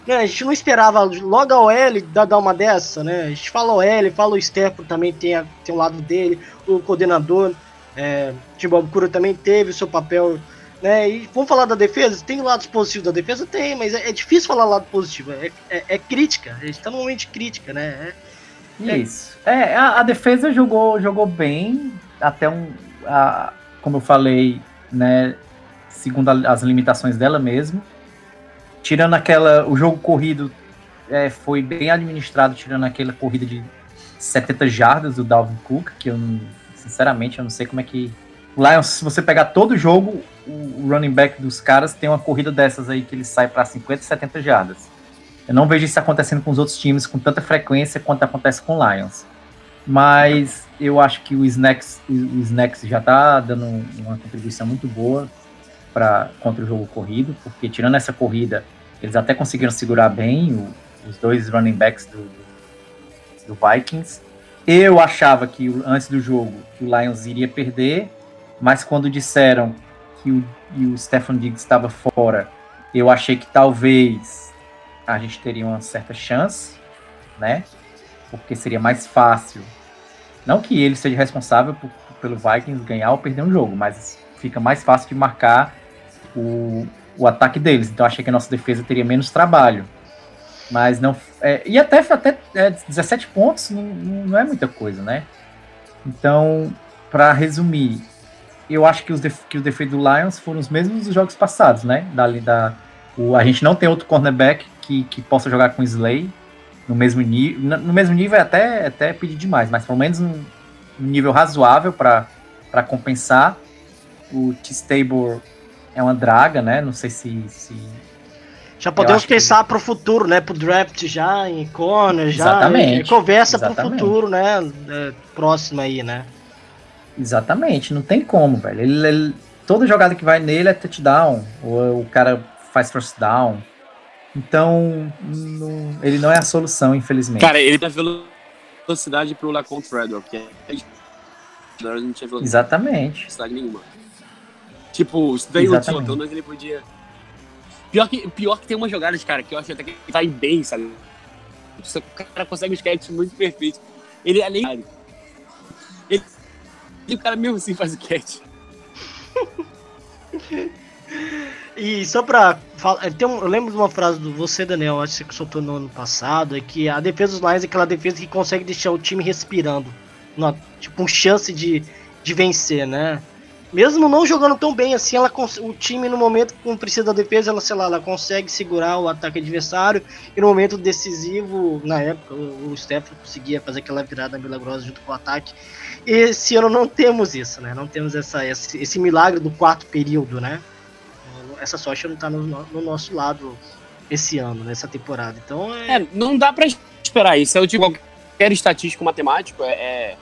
né, a gente não esperava logo a OL dar, uma dessa, né? A gente fala OL, fala o Stefano também tem, a- tem um lado dele, o coordenador, é, Tim Bob Cura também teve o seu papel, né? E vamos falar da defesa? Tem lados positivos da defesa? Tem, mas é, é difícil falar lado positivo, é, é, é crítica, a gente tá num momento de crítica, né? É- Isso. É, a, a defesa jogou, jogou bem, até um. a- como eu falei, né? Segundo a- as limitações dela mesmo. Tirando aquela. O jogo corrido é, foi bem administrado, tirando aquela corrida de 70 jardas do Dalvin Cook, que eu não- sinceramente eu não sei como é que. Lions, se você pegar todo o jogo, o running back dos caras tem uma corrida dessas aí que ele sai para 50, 70 jardas. Eu não vejo isso acontecendo com os outros times com tanta frequência quanto acontece com o Lions. Mas eu acho que o Snacks, o Snacks já tá dando uma contribuição muito boa para contra o jogo corrido, porque tirando essa corrida, eles até conseguiram segurar bem o- os dois running backs do, do Vikings. Eu achava que antes do jogo que o Lions iria perder, mas quando disseram que o, e o Diggs estava fora, eu achei que talvez a gente teria uma certa chance, né? Porque seria mais fácil. Não que ele seja responsável por- pelo Vikings ganhar ou perder um jogo, mas fica mais fácil de marcar o, o ataque deles. Então achei que a nossa defesa teria menos trabalho. Mas não. é, e até, até é, 17 pontos não, não é muita coisa, né? Então, para resumir, eu acho que os, que os defeitos do Lions foram os mesmos dos jogos passados, né? Da, da, o, a gente não tem outro cornerback que, que possa jogar com o Slay no mesmo nível. No mesmo nível é até, até pedir demais, mas pelo menos um, nível razoável para compensar. O T-Stable é uma draga, né? Não sei se. se Já podemos acho que- pensar pro futuro, né? Pro draft já, em corner, já. Exatamente. conversa pro Exatamente. futuro, né? é, próximo aí, né? Exatamente, não tem como, velho. Ele, ele- toda jogada que vai nele é touchdown, ou o cara faz first down. Então, não- ele não é a solução, infelizmente. Cara, ele tem velocidade pro Lacon Treadwell, que é. Não tinha velocidade Exatamente. nenhuma. Tipo, isso daí não tinha, Exatamente. pelo menos ele podia. Pior que, pior que tem umas jogadas, cara, que eu acho até que ele vai bem, sabe? O cara consegue os catches muito perfeitos. Ele além. Ele, e o cara mesmo assim faz o catch. *laughs* E só pra falar, tem um- eu lembro de uma frase do você, Daniel, acho que você soltou no ano passado, é que a defesa dos Lions é aquela defesa que consegue deixar o time respirando. Uma, tipo, um chance de, de vencer, né? Mesmo não jogando tão bem assim, ela o time no momento que precisa da defesa, ela, sei lá, ela consegue segurar o ataque adversário e no momento decisivo, na época, o, o Stephen conseguia fazer aquela virada milagrosa junto com o ataque. Esse ano não temos isso, né? Não temos essa, esse, esse milagre do quarto período, né? Essa sorte não tá no, no nosso lado esse ano, nessa temporada. Então é. É, não dá pra esperar isso. É o tipo, qualquer estatístico matemático é, é,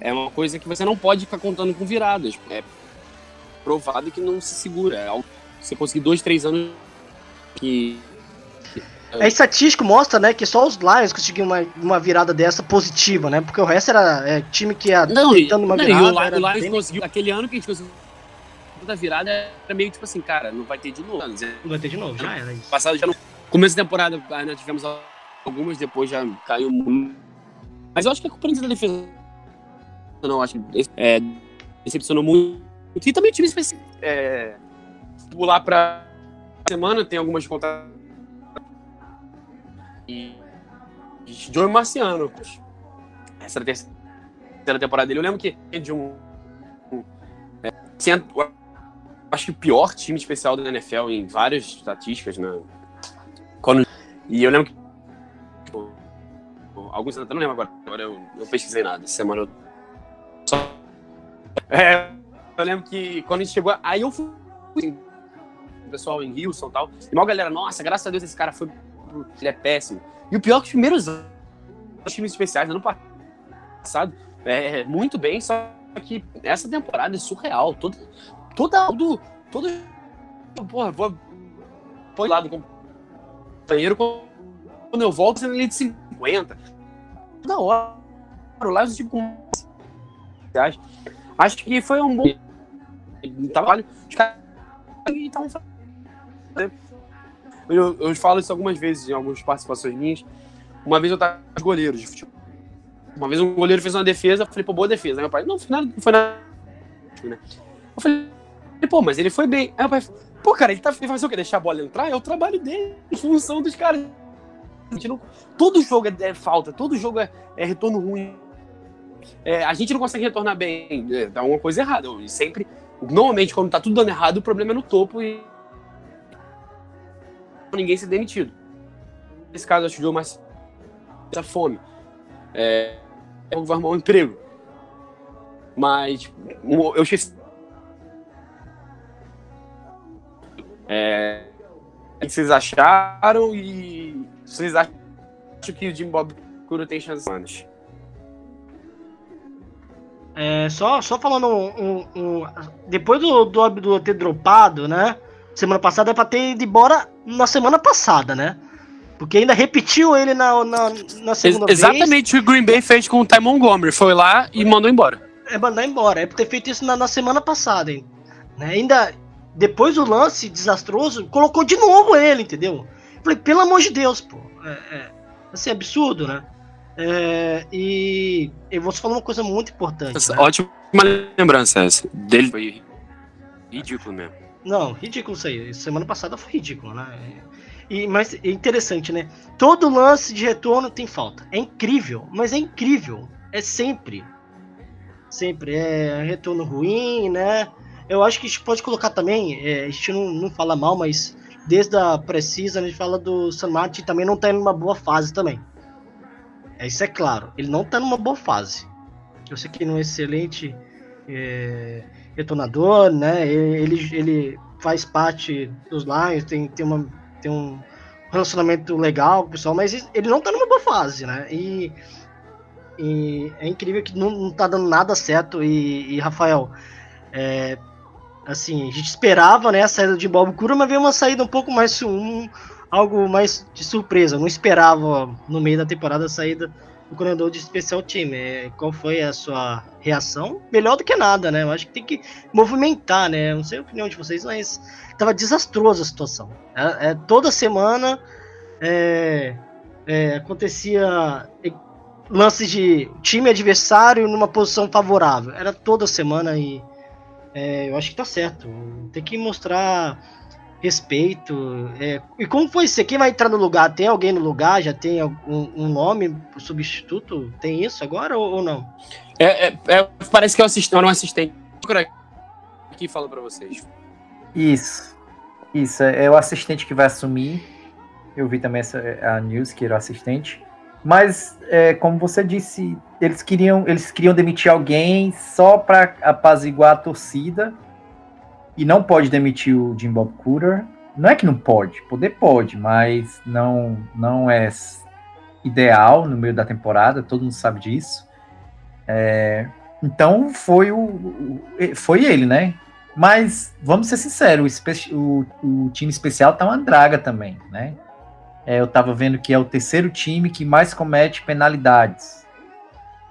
é uma coisa que você não pode ficar contando com viradas. É provado que não se segura. É algo você conseguir dois, três anos que É estatístico mostra, né, que só os Lions conseguiam uma, uma virada dessa positiva, né? Porque o resto era é, time que ia Não, tentando uma não, virada. e o, Li- era o Lions bem- conseguiu. Aquele ano que a gente conseguiu da virada era meio tipo assim, cara, não vai ter de novo. Ano Vai ter de novo, já era isso. Passado já não. Começo da temporada, ainda tivemos algumas, depois já caiu muito. Mas eu acho que a culpa não da defesa. Não, acho que é, decepcionou muito. E também o time específico. É, pular pra semana, tem algumas contas. E. Joey Marciano. Essa terceira temporada dele. Eu lembro que de um. um é, acho que o pior time especial da NFL em várias estatísticas, né? Quando, e eu lembro que. alguns anos, não lembro agora, agora eu não pesquisei nada. Essa semana eu. Só. É, eu lembro que quando a gente chegou. Aí eu fui. assim, O pessoal em Houston e tal. E uma galera, nossa, graças a Deus esse cara foi. Ele é péssimo. E o pior é que os primeiros anos, os times especiais, ano passado, é muito bem, só que essa temporada é surreal. Toda. Toda. Todo. todo porra, vou. Põe lá do companheiro quando eu volto sendo ele de 50. Toda hora. Lions, tipo, com. Acho, que foi um bom trabalho. Os caras fazendo. Eu, eu falo isso algumas vezes em algumas participações minhas. Uma vez eu tava com os goleiros de futebol. Uma vez um goleiro fez uma defesa, eu falei, pô, boa defesa. Aí meu pai, não, foi nada, não foi nada. Eu falei, pô, mas ele foi bem. Aí meu pai, pô, cara, ele, tá, ele vai fazer o quê? Deixar a bola entrar? É o trabalho dele, função dos caras. Não, todo jogo é, é falta, todo jogo é, é retorno ruim. É, a gente não consegue retornar bem, é, dá uma coisa errada. E sempre, normalmente, quando tá tudo dando errado, o problema é no topo e ninguém ser demitido. Nesse caso, acho que o Joe mais essa fome. É, vai arrumar um emprego. Mas um- eu esqueci. É, o que vocês acharam e vocês acham que o Jim Bob Cura tem chances? É, só, só falando um, um- um- depois do, do Abdul ter dropado, né? Semana passada é pra ter ido embora na semana passada, né? Porque ainda repetiu ele na, na, na segunda vez. Exatamente o que o Green Bay fez com o Ty Montgomery. Foi lá e mandou embora. É mandar embora. É por ter feito isso na, na semana passada, hein? Né? Ainda depois do lance desastroso, colocou de novo ele, entendeu? Falei, pelo amor de Deus, pô. É, é, assim, absurdo, né? É, e eu vou te falar uma coisa muito importante. Essa, né? Ótima lembrança essa. Dele foi ridículo mesmo. Não, ridículo isso aí. Semana passada foi ridículo, né? E, mas é interessante, né? Todo lance de retorno tem falta. É incrível, mas é incrível. É sempre. Sempre. É retorno ruim, né? Eu acho que a gente pode colocar também, é, a gente não, não fala mal, mas desde a Precisa a gente fala do San Martin também não tá em uma boa fase também. É, Isso é claro. Ele não tá numa boa fase. Eu sei que ele é um excelente é, retornador, né? Ele, ele faz parte dos Lions, tem, tem, uma, tem um relacionamento legal com o pessoal, mas ele não tá numa boa fase, né? E, e é incrível que não, não tá dando nada certo. E, e, Rafael, é, assim, a gente esperava né, a saída de Bob Cura, mas veio uma saída um pouco mais um, algo mais de surpresa. Eu não esperava no meio da temporada a saída do coordenador de especial time. É, Qual foi a sua reação? Melhor do que nada, né? Eu acho que tem que movimentar, né? Não sei a opinião de vocês, mas tava desastrosa a situação. É, é, toda semana é, é, acontecia lances de time adversário numa posição favorável. Era toda semana e é, eu acho que tá certo. Tem que mostrar respeito. é, e como foi ser? Quem vai entrar no lugar? Tem alguém no lugar? Já tem algum, um nome substituto? Tem isso agora ou, ou não? É, é- é- parece que é um assistente. Vou procurar aqui e falo pra vocês. Isso. Isso, é é o assistente que vai assumir. Eu vi também essa, a news que era o assistente. Mas, é, como você disse, eles queriam, eles queriam demitir alguém só para apaziguar a torcida. E não pode demitir o Jim Bob Cooter. Não é que não pode, poder pode, mas não, não é ideal no meio da temporada, todo mundo sabe disso. É, então foi o, foi ele, né? Mas vamos ser sinceros, o, o- o time especial tá uma draga também, né? É, eu tava vendo que é o terceiro time que mais comete penalidades.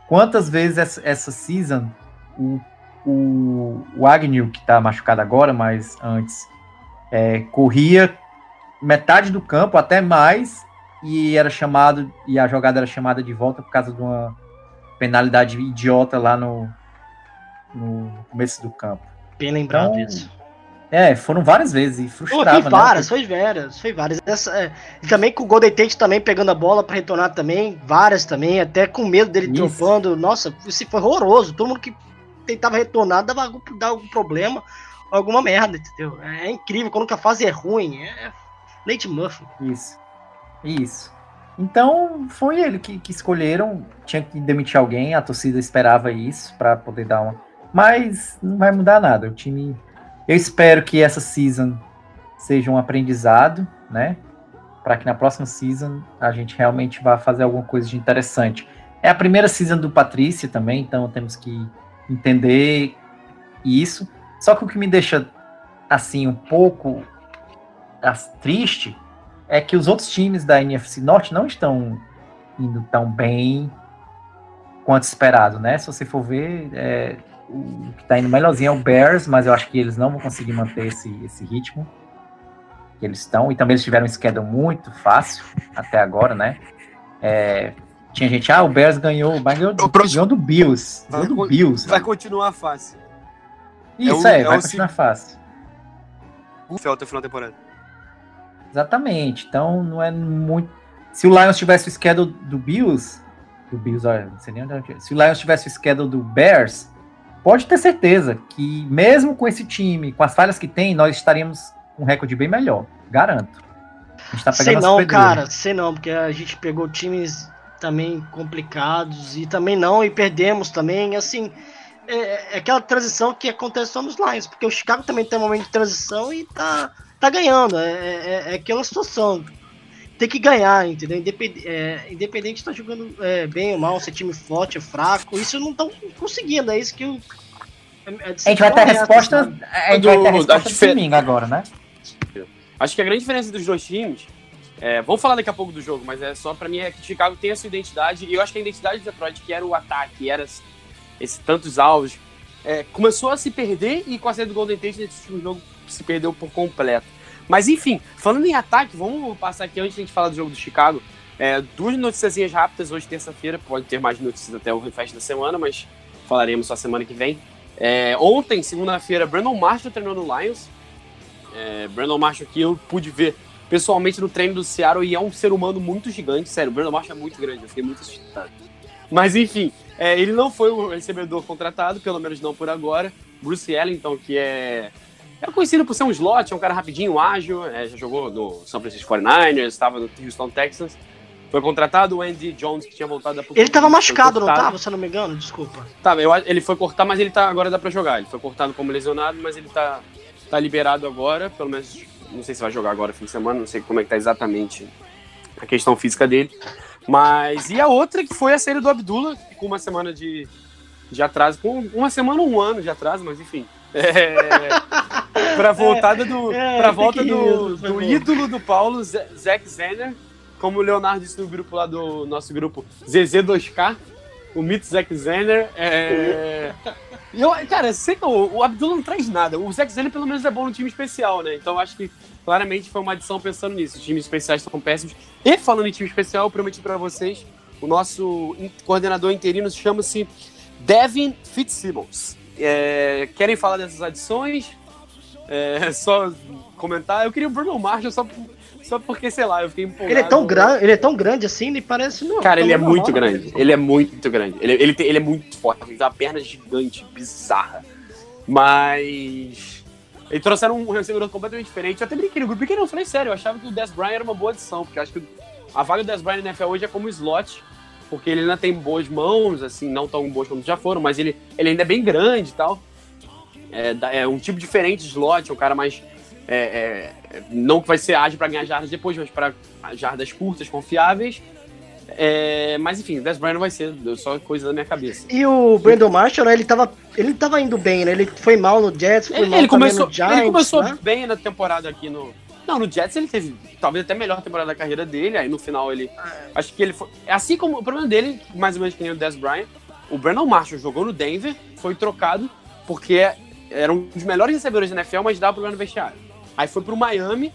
Quantas vezes essa, essa season o, o, o Agnew, que tá machucado agora, mas antes, é, corria metade do campo, até mais, e era chamado, e a jogada era chamada de volta por causa de uma penalidade idiota lá no, no começo do campo. Bem lembrado Então, isso. É, foram várias vezes e frustrava, foi né? várias, foi várias, foi várias. Essa, é, e também com o Golden Tate também pegando a bola pra retornar também, várias também, até com medo dele Isso. Nossa, isso foi horroroso. Todo mundo que tentava retornar dava algum, dava algum problema, alguma merda, entendeu? É incrível, quando que a fase é ruim, é leite muffin. Isso. Isso. Então, foi ele que, que escolheram. Tinha que demitir alguém, a torcida esperava isso para poder dar uma. Mas não vai mudar nada. O time. Eu espero que essa season seja um aprendizado, né? Para que na próxima season a gente realmente vá fazer alguma coisa de interessante. É a primeira season do Patrícia também, então temos que entender isso. Só que o que me deixa assim um pouco triste é que os outros times da NFC Norte não estão indo tão bem quanto esperado, né? Se você for ver, é, o que está indo melhorzinho é o Bears, mas eu acho que eles não vão conseguir manter esse, esse ritmo que eles estão. E também eles tiveram um schedule muito fácil até agora, né? É, tinha gente, ah, o Bears ganhou, mas ganhou, O próximo- ganhou do Bills. Vai do Bills. Vai continuar fácil. Isso é o- é, é vai continuar fácil. Ufa, até o final da temporada. Exatamente. Então não é muito. Se o Lions tivesse o schedule do Bills, do Bills, olha, não sei nem onde é. Se o Lions tivesse o schedule do Bears, pode ter certeza que mesmo com esse time, com as falhas que tem, nós estaríamos com um recorde bem melhor. Garanto. A gente tá Sei pegando as não, cara, sei não, porque a gente pegou times também complicados e também não, e perdemos também, assim, é, é aquela transição que acontece só nos Lions, porque o Chicago também tem um momento de transição e tá, tá ganhando, é, é, é aquela situação, tem que ganhar, entendeu? Independente, é, independente de tá jogando é, bem ou mal, se é time forte ou fraco, isso não estão conseguindo, é isso que eu... é- é A gente vai ter a resposta. sabe? A gente vai ter a Do- resposta domingo agora, né? Acho que a grande diferença dos dois times. É, vamos falar daqui a pouco do jogo, mas é só pra mim é que Chicago tem a sua identidade. E eu acho que a identidade do Detroit, que era o ataque, era esse, esse tantos alvos, é, começou a se perder e com a saída do Golden Tate nesse último jogo se perdeu por completo. Mas enfim, falando em ataque, vamos passar aqui antes de a gente falar do jogo do Chicago. É, duas noticiazinhas rápidas hoje, terça-feira. Pode ter mais notícias até o resto da semana, mas falaremos só semana que vem. É, ontem, segunda-feira, Brandon Marshall treinou no Lions. É, Brandon Marshall que eu pude ver pessoalmente no treino do Seattle e é um ser humano muito gigante. Sério, o Brandon Marshall é muito grande, eu fiquei muito assustado. Mas enfim, é, ele não foi o recebedor contratado, pelo menos não por agora. Bruce Ellington, que é, é conhecido por ser um slot, é um cara rapidinho, ágil, é, já jogou no São Francisco 49ers, estava no Houston Texans. Foi contratado o Andy Jones, que tinha voltado da Ele tava machucado, não tava, se eu não me engano? Desculpa. Tá, eu, ele foi cortar, mas ele tá agora dá pra jogar. Ele foi cortado como lesionado, mas ele tá, tá liberado agora, pelo menos não sei se vai jogar agora fim de semana, não sei como é que tá exatamente a questão física dele. Mas e a outra que foi a saída do Abdullah, com uma semana de, de atraso, com uma semana um ano de atraso, mas enfim. É, pra voltada do é, pra volta do, do ídolo do Paulo, Zack Zenner, como o Leonardo disse no grupo lá do nosso grupo ZZ2K, o mito Zack Zenner. É... Eu, cara, sei que o, o Abdullah não traz nada. O Zack Zenner pelo menos é bom no time especial, né? Então acho que claramente foi uma adição pensando nisso. Os times especiais estão péssimos. E falando em time especial, eu prometi pra vocês, o nosso coordenador interino chama-se Devin Fitzsimmons. É, querem falar dessas adições? É, só comentar. Eu queria o Bruno Marshall só, só porque, sei lá, eu fiquei empolgado. Ele é tão grande, ele é tão grande assim, ele parece não. Cara, ele é muito normal, grande. Ele é muito grande. Ele, ele, tem- ele é muito forte. Ele tem uma perna gigante, bizarra. Mas. Eles trouxeram um recebedor completamente diferente. Eu até brinquei no grupo. Brinquei não, eu falei sério. Eu achava que o Des Bryant era uma boa adição. Porque eu acho que a vaga do Des Bryant na NFL hoje é como slot. Porque ele ainda tem boas mãos, assim, não tão boas como já foram. Mas ele, ele ainda é bem grande e tal. É, é um tipo diferente de slot. É um cara mais. é, é, não que vai ser ágil para ganhar jardas depois, mas para jardas curtas, confiáveis. É, mas enfim, o Des Bryant não vai ser só coisa da minha cabeça. E o Brandon Marshall, né, ele tava, ele tava indo bem, né? Ele foi mal no Jets, foi Ele, mal ele começou, no Giants, ele começou né? bem na temporada aqui no, Não, no Jets ele teve talvez até a melhor temporada da carreira dele, aí no final ele. Acho que ele foi. Assim como o problema dele, mais ou menos que nem o Des Bryant, o Brandon Marshall jogou no Denver, foi trocado porque era um dos melhores recebedores da NFL, mas dava problema no vestiário. Aí foi pro Miami,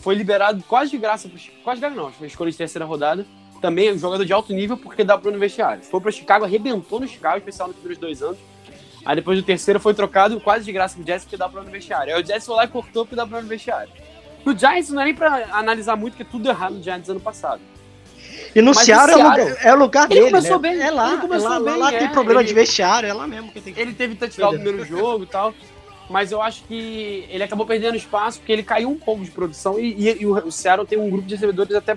foi liberado quase de graça, quase de graça não, foi escolha de terceira rodada. Também é um jogador de alto nível porque dá problema no vestiário. Foi pro Chicago, arrebentou no Chicago, especial nos primeiros dois anos. Aí depois do terceiro foi trocado quase de graça pro Jets porque dá problema no vestiário. Aí o Jets foi lá e cortou porque dá problema no vestiário. No Giants não é nem pra analisar muito, porque tudo errado no Giants ano passado. E no Ceará é o lugar, é lugar Ele dele, começou né? bem, É lá, ele começou é lá, bem, lá é, tem problema ele- de vestiário, é lá mesmo que tem que... Ele teve touchdown no primeiro jogo e tal. Mas eu acho que ele acabou perdendo espaço porque ele caiu um pouco de produção e, e- e o, Seattle tem um grupo de recebedores até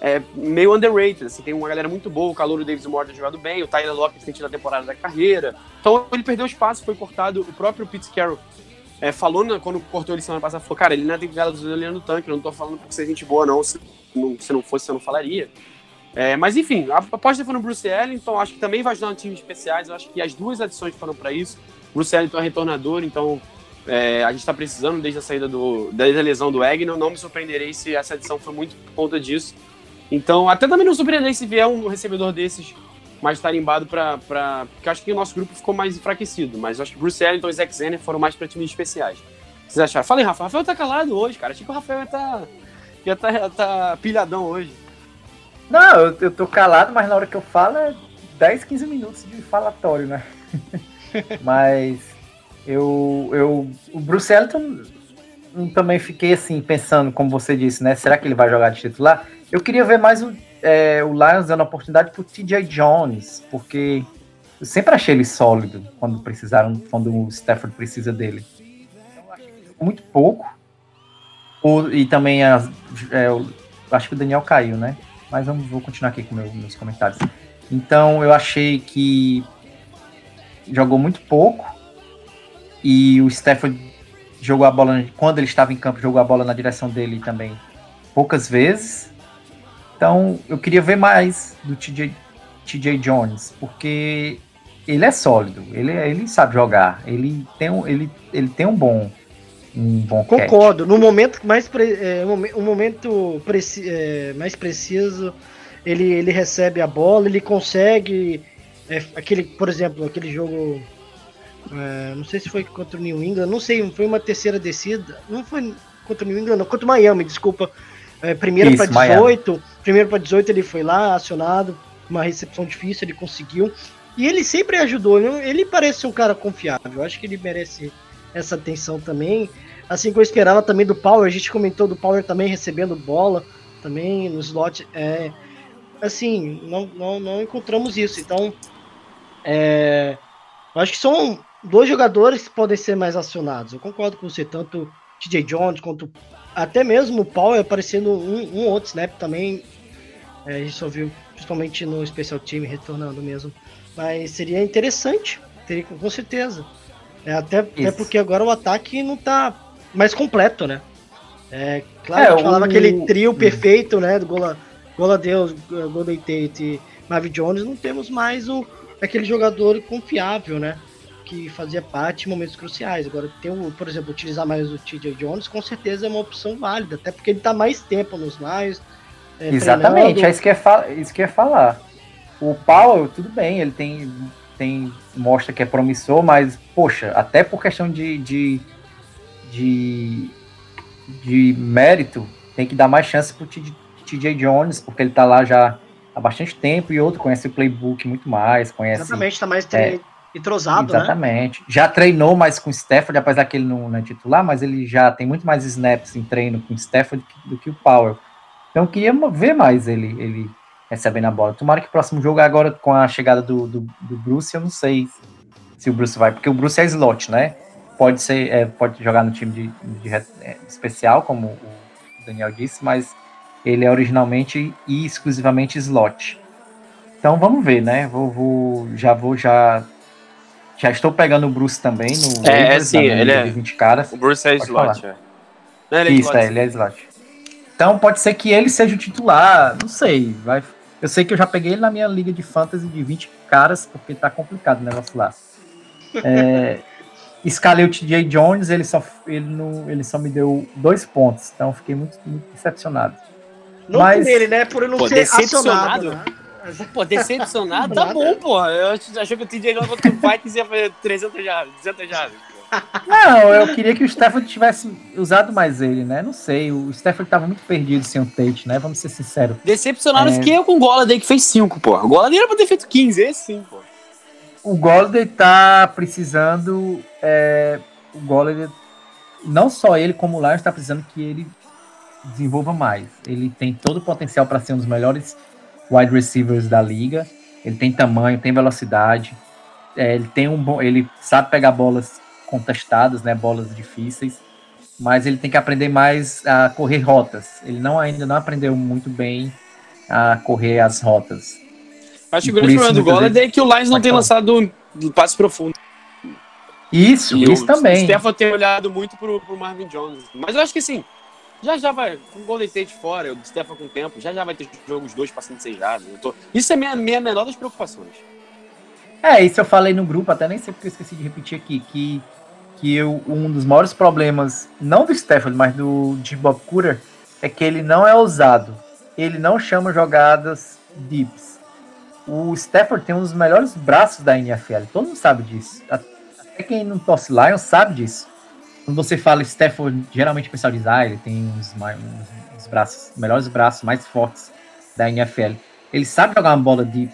é, meio underrated. Assim, tem uma galera muito boa, o calor do Davis Moore tem jogado bem, o Tyler Lockett tem tido a temporada da carreira. Então ele perdeu espaço, foi cortado. O próprio Pete Carroll é, falou na- quando cortou ele semana passada, falou, cara, ele não é tem gasolina no tanque, eu não tô falando porque você é gente boa não, não, se não fosse, você não falaria. É, mas enfim, a aposta foi no Bruce Ellington, acho que também vai ajudar no time especiais, eu acho que as duas adições foram para isso. Bruce Ellington é retornador, então é, a gente está precisando desde a saída do. desde a lesão do Egno. Não me surpreenderei se essa adição foi muito por conta disso. Então, até também não surpreendei se vier um recebedor desses mais tarimbado para. Porque eu acho que o nosso grupo ficou mais enfraquecido. Mas eu acho que Bruce Ellington e Zack Zenner foram mais para times especiais. Vocês acharam? Fala aí, Rafa. Rafael tá calado hoje, cara. Achei que o Rafael ia tá, ia tá, tá pilhadão hoje. Não, eu, eu tô calado, mas na hora que eu falo é 10, 15 minutos de falatório, né? *laughs* mas eu, eu. O Bruce Ellington também fiquei assim, pensando, como você disse, né? Será que ele vai jogar de titular? Eu queria ver mais o, é, o Lions dando oportunidade pro TJ Jones, porque eu sempre achei ele sólido quando precisaram, quando o Stafford precisa dele. Então, muito pouco. O- e também as, é, eu acho que o Daniel caiu, né? Mas vamos, vou continuar aqui com meu- meus comentários. Então eu achei que jogou muito pouco e o Stafford jogou a bola quando ele estava em campo jogou a bola na direção dele também poucas vezes. Então eu queria ver mais do TJ, TJ Jones porque ele é sólido, ele, ele sabe jogar, ele tem um, ele, ele tem um bom um bom catch. Concordo. No momento mais pre, é, um momen- um momento preci, é, mais preciso, ele, ele recebe a bola, ele consegue é, aquele, por exemplo, aquele jogo, é, não sei se foi contra o New England, não sei, foi uma terceira descida, não foi contra o New England, não, contra o Miami, desculpa. É, primeiro para 18, primeiro para 18 ele foi lá acionado, uma recepção difícil, ele conseguiu. E ele sempre ajudou, ele, ele parece um cara confiável. Eu acho que ele merece essa atenção também. Assim que eu esperava também do Power, a gente comentou do Power também recebendo bola, também no slot. É, assim, não, não, não encontramos isso. Então, é, acho que são dois jogadores que podem ser mais acionados. Eu concordo com você, tanto TJ Jones quanto até mesmo o Power aparecendo um, um outro snap também. É, a gente só viu principalmente no especial time retornando mesmo. Mas seria interessante, teria com certeza. É, até, até porque agora o ataque não tá mais completo, né? É, claro, É, a gente falava o- aquele trio perfeito, né? Do Gola, Gola Deus, Golden Tate e Marvin Jones, não temos mais o, aquele jogador confiável, né? Que fazia parte em momentos cruciais. Agora, tem o, por exemplo, utilizar mais o TJ Jones, com certeza é uma opção válida, até porque ele tá mais tempo nos Lions. é, Exatamente, treinando. é isso que fa- isso que ia falar. O Powell, tudo bem, ele tem, tem mostra que é promissor, mas, poxa, até por questão de, de, de, de mérito, tem que dar mais chance pro TJ Jones, porque ele tá lá já há bastante tempo, e outro conhece o playbook muito mais, conhece... Exatamente, tá mais tre- entrosado, né? Exatamente. Já treinou mais com o Stafford, apesar que ele não, não é titular, mas ele já tem muito mais snaps em treino com o Stafford do que, do que o Powell. Então eu queria ver mais ele, ele recebendo a bola. Tomara que o próximo jogo, agora com a chegada do, do, do Bruce, eu não sei se o Bruce vai, porque o Bruce é slot, né? Pode ser, é, pode jogar no time de, de re- é, especial, como o Daniel disse, mas ele é originalmente e exclusivamente slot. Então vamos ver, né? Vou, vou- já vou já já estou pegando o Bruce também no É, waivers, sim, na minha ele é- de 20 caras. O Bruce é Pode slot, é. Não, ele é Isso, slot, é, ele é slot. Então pode ser que ele seja o titular, não sei. Vai, eu sei que eu já peguei ele na minha liga de fantasy de 20 caras, porque tá complicado o negócio lá. É, *laughs* escalei o TJ Jones, ele só, ele, não, ele só me deu dois pontos. Então fiquei muito, muito decepcionado. Não Mas- por ele, né? Por ele não Pô, ser decepcionado? acionado. Né? Pô, decepcionado, tá *laughs* bom, porra. Eu ach- achei que o TJ Jones contra o Vikings ia fazer 300 jardas, 200 jardas. Pô. Não, eu queria que o Stafford tivesse usado mais ele, né? Não sei, o Stafford tava muito perdido sem o Tate, né? Vamos ser sinceros. Decepcionado É. fiquei eu com o Golladay que fez 5, porra. O Golladay era pra ter feito 15, esse sim, pô. O Golladay tá precisando. é, o Golladay, não só ele, como o Lions, tá precisando que ele desenvolva mais. Ele tem todo o potencial para ser um dos melhores wide receivers da liga. Ele tem tamanho, tem velocidade. é, ele tem um bom. Ele sabe pegar bolas contestadas, né? Bolas difíceis. Mas ele tem que aprender mais a correr rotas. Ele não ainda não aprendeu muito bem a correr as rotas. Acho que o grande problema do Golladay é que o Lions não tem lançado um passe profundo. Isso, E isso o também. Stefan tem olhado muito pro, pro Marvin Jones. Mas eu acho que assim, já já vai, com o Golden State fora, o Stefan com o tempo, já já vai ter jogos dois passando seis jardas. Tô- Isso é minha, minha menor das preocupações. É, isso eu falei no grupo, até nem sei porque eu esqueci de repetir aqui, que, que eu, um dos maiores problemas, não do Stafford, mas do de Bob Cooter, é que ele não é ousado. Ele não chama jogadas deeps. O Stafford tem um dos melhores braços da NFL, todo mundo sabe disso. Até quem não torce Lions sabe disso. Quando você fala Stafford, geralmente o pessoal diz, ah, ele tem uns, uns- uns braços, melhores braços mais fortes da NFL. Ele sabe jogar uma bola deep.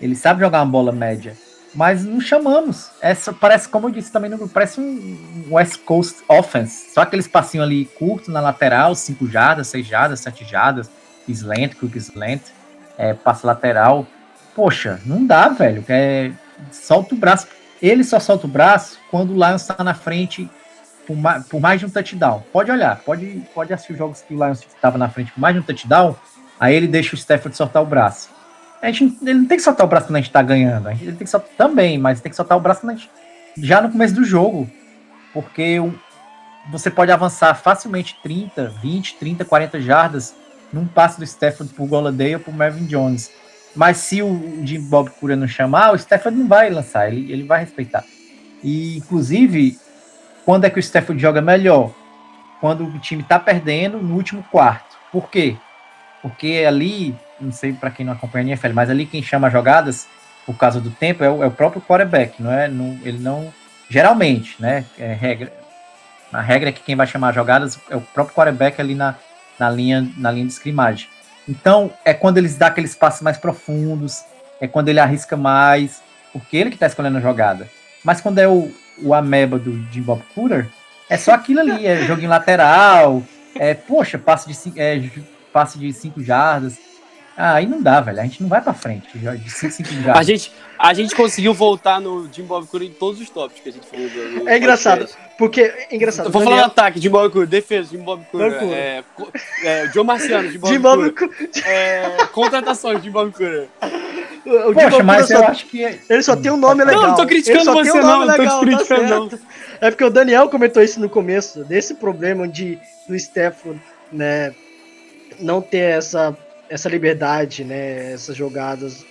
Ele sabe jogar uma bola média. Mas não chamamos. Essa parece, como eu disse também no grupo, parece um West Coast offense. Só aqueles passinhos ali curtos na lateral, 5 jardas, 6 jardas, 7 jardas, slant, quick slant, é, passe lateral. Poxa, não dá, velho. É, solta o braço. Ele só solta o braço quando o Lions está na frente por mais, por mais de um touchdown. Pode olhar, pode, pode assistir os jogos que o Lions estava na frente por mais de um touchdown. Aí ele deixa o Stafford soltar o braço. A gente, ele não tem que soltar o braço quando a gente tá ganhando. A gente, ele tem que soltar também, mas tem que soltar o braço quando a gente, já no começo do jogo. Porque você pode avançar facilmente 30, 20, 30, 40 jardas num passe do Stafford pro Golladay ou pro Marvin Jones. Mas se o Jim Bob Cura não chamar, o Stafford não vai lançar, ele, ele vai respeitar. E, inclusive, quando é que o Stafford joga melhor? Quando o time tá perdendo no último quarto. Por quê? Porque ali, não sei para quem não acompanha a NFL, mas ali quem chama jogadas, por causa do tempo, é o, é o próprio quarterback, não é? Não, ele não. Geralmente, né? É regra. A regra é que quem vai chamar jogadas é o próprio quarterback ali na, na, linha, na linha de scrimmage. Então, é quando eles dão aqueles passes mais profundos, é quando ele arrisca mais, porque ele que tá escolhendo a jogada. Mas quando é o, o ameba do Jim Bob Cooter, é só aquilo ali, é joguinho lateral, é, poxa, passe de, é, de cinco jardas. Ah, aí não dá, velho. A gente não vai pra frente já de 5 cinco A gente, a gente conseguiu voltar no Jim Bob Cura em todos os tópicos que a gente falou. do- do É engraçado, podcast. porque é engraçado. Vou falar no Daniel- ataque, Jim Bob Cura, defesa, Jim Bob Cura, Bob é, é, Joe Marciano, Jim Bob Jim Bob Cura, Cu- é, contratações, Jim Bob Cura. o Jim Bob Poxa, Cura mas só- eu acho que. Ele só tem um nome legal. Não, não tô criticando Ele só tem você, um nome não, não tô legal, te tá criticando, certo. É porque o Daniel comentou isso no começo, desse problema de do Stefano, né, não ter essa, essa liberdade, né, essas jogadas,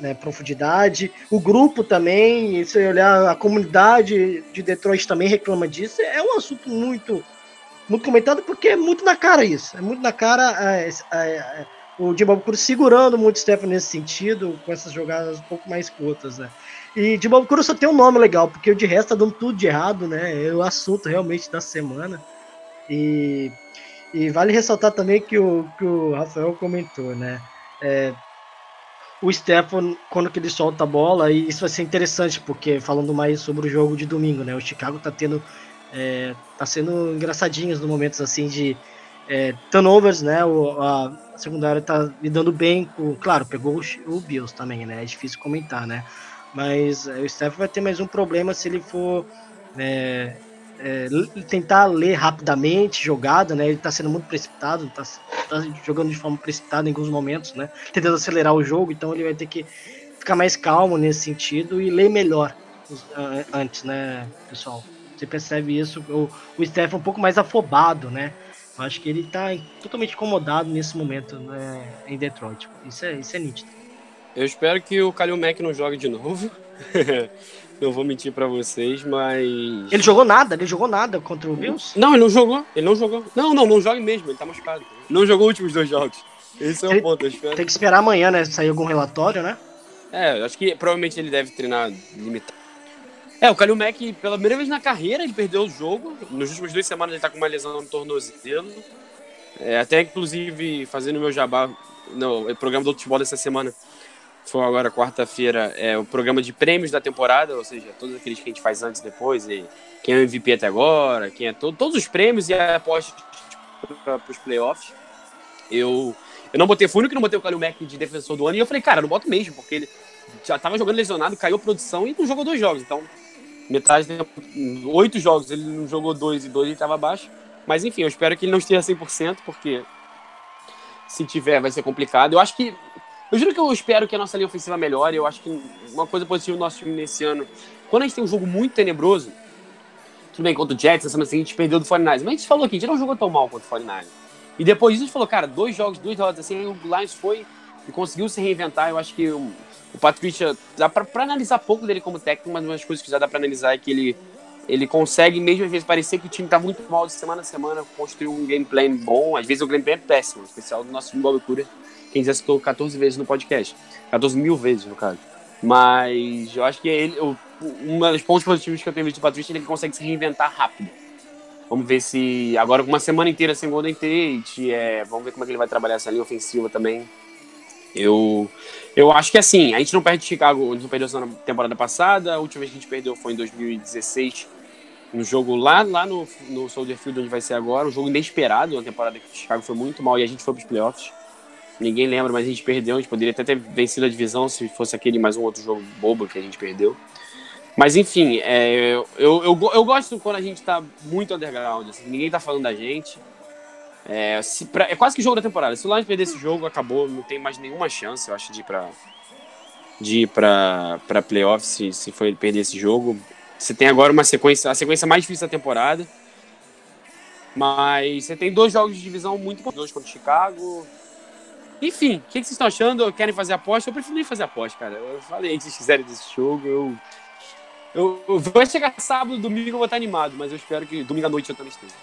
né, profundidade. O grupo também, se olhar, a comunidade de Detroit também reclama disso. É um assunto muito, muito comentado porque é muito na cara isso. É muito na cara é, é, é, o Jim Bob Cruz segurando muito o Stefano nesse sentido, com essas jogadas um pouco mais curtas, né. E de Bob Cruz só tem um nome legal, porque o de resto tá dando tudo de errado, né? É o assunto realmente da semana. E, e vale ressaltar também que o, que o Rafael comentou, né? É, o Stefan, quando que ele solta a bola, e isso vai ser interessante, porque falando mais sobre o jogo de domingo, né? O Chicago tá tendo. É, tá sendo engraçadinhos no momentos assim de é, turnovers, né? O, a secundária tá lidando bem com. Claro, pegou o, o Bills também, né? É difícil comentar, né? Mas é, o Steph vai ter mais um problema se ele for é, é, tentar ler rapidamente jogada, né? Ele tá sendo muito precipitado, tá, tá jogando de forma precipitada em alguns momentos, né? Tentando acelerar o jogo, então ele vai ter que ficar mais calmo nesse sentido e ler melhor os- a- antes, né, pessoal? Você percebe isso, o, o Steph é um pouco mais afobado, né? Eu acho que ele tá totalmente incomodado nesse momento né, em Detroit. Isso é, isso é nítido. Eu espero que o Kalil Mack não jogue de novo. *laughs* Não vou mentir pra vocês, mas. Ele jogou nada, ele jogou nada contra o Bills? Não, ele não jogou. Ele não jogou. Não, não, não joga mesmo, ele tá machucado. Não jogou os últimos dois jogos. Esse é o Ele- ponto, eu espero. Tem que esperar amanhã, né? Sair algum relatório, né? É, acho que provavelmente ele deve treinar limitado. É, o Kalil Mack, pela primeira vez na carreira, ele perdeu o jogo. Nas últimas duas semanas ele tá com uma lesão no tornozelo. É, até, inclusive, fazendo o meu jabá no o programa do futebol dessa semana, foi agora quarta-feira, é o programa de prêmios da temporada, ou seja, todos aqueles que a gente faz antes e depois, e quem é o MVP até agora, quem é todo, todos os prêmios e a aposta para os playoffs. Eu, eu não botei, fui o único que não botei o Kalil Mack de defensor do ano, e eu falei, cara, não boto mesmo, porque ele já tava jogando lesionado, caiu a produção e não jogou dois jogos. Então, metade tempo, oito jogos, ele não jogou dois e dois ele tava abaixo. Mas enfim, eu espero que ele não esteja 100%, porque se tiver vai ser complicado. Eu acho que. Eu juro que eu espero que a nossa linha ofensiva melhore. Eu acho que uma coisa positiva do nosso time nesse ano, quando a gente tem um jogo muito tenebroso, tudo bem, contra o Jets, na semana gente perdeu do 49ers, mas a gente falou aqui, a gente não jogou tão mal contra o 49ers. E depois disso a gente falou, cara, dois jogos, duas rodas assim, o Lions foi e conseguiu se reinventar. Eu acho que o, o Patricia, dá pra, pra analisar pouco dele como técnico, mas uma das coisas que já dá pra analisar é que ele, ele consegue, mesmo às vezes, parecer que o time tá muito mal de semana a semana, construir um gameplay bom. Às vezes o gameplay é péssimo, especial do nosso time Bob Cura, quem já citou 14 vezes no podcast. 14 mil vezes, no caso. Mas eu acho que ele, o, uma dos pontos positivos que eu tenho visto do Patricia é que ele consegue se reinventar rápido. Vamos ver se agora com uma semana inteira sem Golden Tate, é, vamos ver como é que ele vai trabalhar essa linha ofensiva também. Eu, eu acho que assim, a gente não perde de Chicago, a gente não perdeu essa temporada passada, a última vez que a gente perdeu foi em 2016, no jogo lá, lá no, no Soldier Field, onde vai ser agora, um jogo inesperado, uma temporada que o Chicago foi muito mal e a gente foi pros playoffs. Ninguém lembra, mas a gente perdeu, a gente poderia até ter vencido a divisão se fosse aquele mais um outro jogo bobo que a gente perdeu. Mas enfim, é, eu, eu, eu, gosto quando a gente tá muito underground, assim, ninguém tá falando da gente. É, se pra- é quase que jogo da temporada. Se o Lions perder esse jogo, acabou, não tem mais nenhuma chance, eu acho, de ir pra, de ir pra, pra playoff se, se for perder esse jogo. Você tem agora uma sequência, a sequência mais difícil da temporada. Mas você tem dois jogos de divisão muito importantes, dois contra o Chicago. Enfim, o que, que vocês estão achando? Querem fazer aposta? Eu prefiro nem fazer aposta, cara. Eu falei que vocês quiserem desse jogo, eu. Eu, eu vou chegar sábado, domingo, eu vou estar animado, mas eu espero que domingo à noite eu também esteja.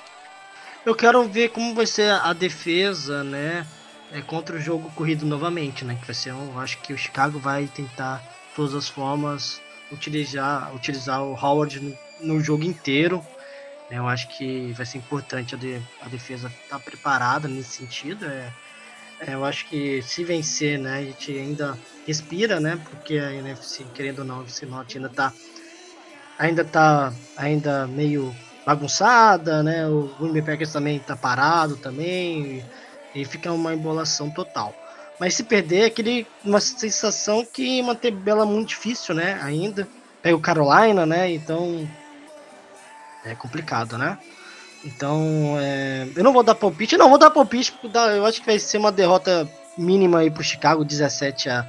Eu quero ver como vai ser a defesa, né? é, contra o jogo corrido novamente, né? Que vai ser um, acho que o Chicago vai tentar, de todas as formas, utilizar, utilizar o Howard no, no jogo inteiro. né, Eu acho que vai ser importante a, de- a defesa estar preparada nesse sentido. É, eu acho que se vencer, né, a gente ainda respira, né? Porque a NFC, querendo ou não, a NFC Norte ainda tá ainda tá ainda meio bagunçada, né? O Green Packers também tá parado também e, e fica uma embolação total. Mas se perder, é aquele uma sensação que manter Bela é muito difícil, né? Ainda pega o Carolina, né? Então é complicado, né? Então é, eu não vou dar palpite, não vou dar palpite, porque eu acho que vai ser uma derrota mínima aí pro Chicago, 17 a,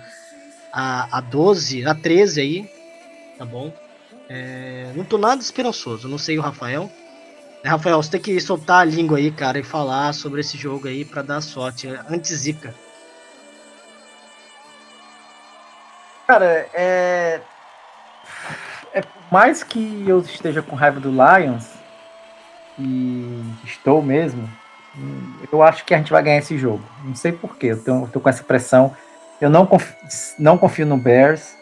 a, a 12, a 13 aí, tá bom? É, não tô nada esperançoso, não sei o Rafael. É, Rafael, você tem que soltar a língua aí, cara, e falar sobre esse jogo aí pra dar sorte. Anti-zica. Cara, é... é. Mais que eu esteja com raiva do Lions, estou mesmo, eu acho que a gente vai ganhar esse jogo. Não sei porquê, eu tô, eu tô com essa pressão. Eu não confio, não confio no Bears.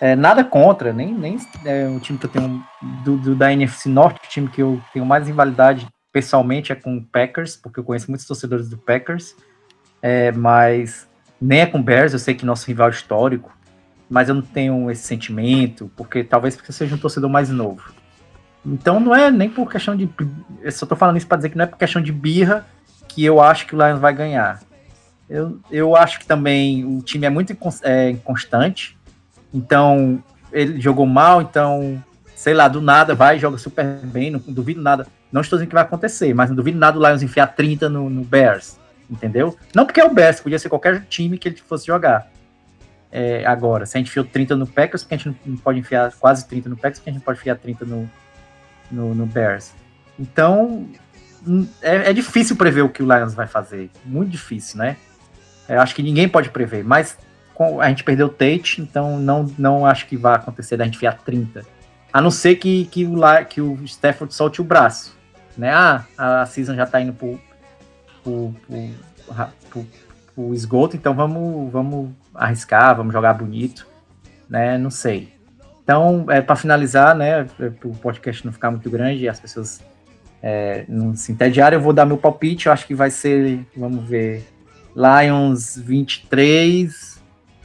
É, nada contra, nem, nem é um time que eu tenho do, do- da NFC Norte, o time que eu tenho mais rivalidade pessoalmente é com o Packers, porque eu conheço muitos torcedores do Packers, é, mas nem é com o Bears, eu sei que nosso rival histórico, mas eu não tenho esse sentimento, porque talvez porque eu seja um torcedor mais novo. Então não é nem por questão de. Eu só tô falando isso para dizer que não é por questão de birra que eu acho que o Lions vai ganhar. Eu, eu acho que também o time é muito é, inconstante. Então, ele jogou mal, então, sei lá, do nada vai joga super bem, não duvido nada. Não estou dizendo que vai acontecer, mas não duvido nada o Lions enfiar 30 no, no Bears, entendeu? Não porque é o Bears, podia ser qualquer time que ele fosse jogar. É, agora, se a gente enfiou 30 no Packers, porque a gente não- pode enfiar quase 30 no Packers, porque a gente não pode enfiar 30 no, no, no Bears. Então, hum, é, é difícil prever o que o Lions vai fazer. Muito difícil, né? Eu acho que ninguém pode prever, mas a gente perdeu o Tate, então não, não acho que vai acontecer da gente enfiar 30. A não ser que, que, o, que o Stafford solte o braço. Né? Ah, a season já tá indo pro, pro, pro, pro- pro esgoto, então vamos, vamos arriscar, vamos jogar bonito. Né? Não sei. Então, é, para finalizar, né, para o podcast não ficar muito grande e as pessoas é, não se entediarem, eu vou dar meu palpite. Eu acho que vai ser, vamos ver, Lions 23,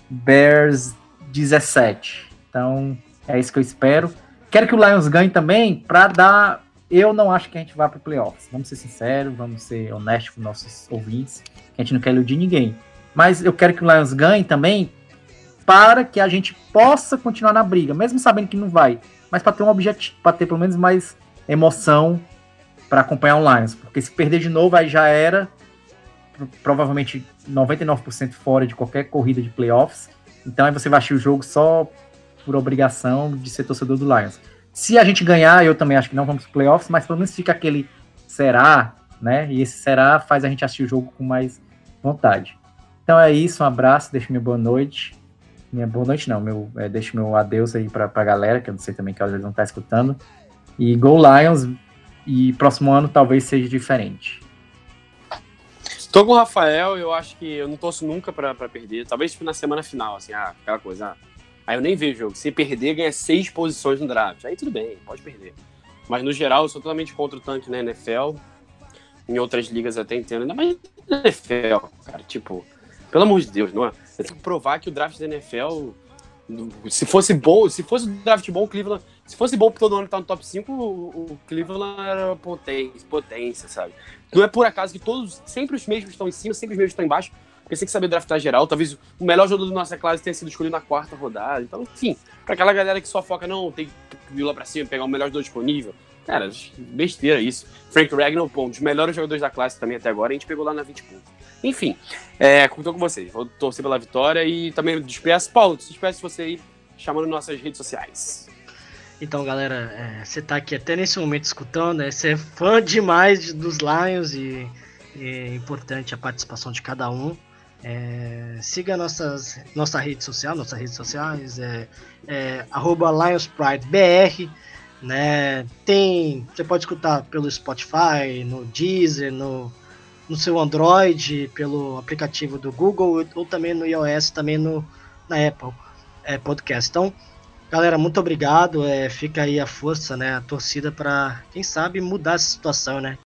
Bears 17. Então, é isso que eu espero. Quero que o Lions ganhe também para dar. Eu não acho que a gente vá para playoffs. Vamos ser sinceros, vamos ser honestos com nossos ouvintes. A gente não quer iludir ninguém. Mas eu quero que o Lions ganhe também para que a gente possa continuar na briga, mesmo sabendo que não vai. Mas para ter um objetivo, para ter pelo menos mais emoção para acompanhar o Lions. Porque se perder de novo, aí já era pro- provavelmente 99% fora de qualquer corrida de playoffs. Então aí você vai assistir o jogo só por obrigação de ser torcedor do Lions. Se a gente ganhar, eu também acho que não vamos para playoffs, mas pelo menos fica aquele será, né? E esse será faz a gente assistir o jogo com mais vontade. Então é isso, um abraço, deixa minha boa noite. Minha boa noite não, meu, é, deixa meu adeus aí pra, pra galera, que eu não sei também que eles não tá escutando. E Go Lions, e próximo ano talvez seja diferente. Tô com o Rafael, eu acho que eu não torço nunca pra, pra perder. Talvez tipo, na semana final, assim, ah, aquela coisa. Ah, aí eu nem vejo o jogo. Se perder, ganha seis posições no draft. Aí tudo bem, pode perder. Mas no geral, eu sou totalmente contra o tanque na NFL. Em outras ligas até entendo, ainda mais na NFL, cara. Tipo, pelo amor de Deus, não é? Que provar que o draft da NFL. Se fosse bom, se fosse um draft bom, o Cleveland. Se fosse bom todo ano que tá no top 5, o, Cleveland era potência, potência, sabe? Não é por acaso que todos, sempre os mesmos estão em cima, sempre os mesmos estão embaixo, porque você tem que saber draftar geral. Talvez o melhor jogador da nossa classe tenha sido escolhido na quarta rodada. Então, enfim, pra aquela galera que só foca, não, tem que ir lá pra cima, pegar o melhor jogador disponível. Cara, besteira isso. Frank Ragnar, pô, um dos melhores jogadores da classe também até agora, a gente pegou lá na 20 pontos. Enfim, é, tô com vocês. Vou torcer pela vitória e também despeço. Paulo, se despeço você aí, chamando nossas redes sociais. Então, galera, é, você tá aqui até nesse momento escutando, né? Você é fã demais de- dos Lions e, e é importante a participação de cada um. É, siga nossas, nossa rede social, nossas redes sociais, é, é LionsPrideBR, né? Tem, você pode escutar pelo Spotify, no Deezer, no, no seu Android, pelo aplicativo do Google ou também no iOS, também no, na Apple é, Podcast. Então, galera, muito obrigado. É, fica aí a força, né? A torcida para, quem sabe, mudar essa situação, né?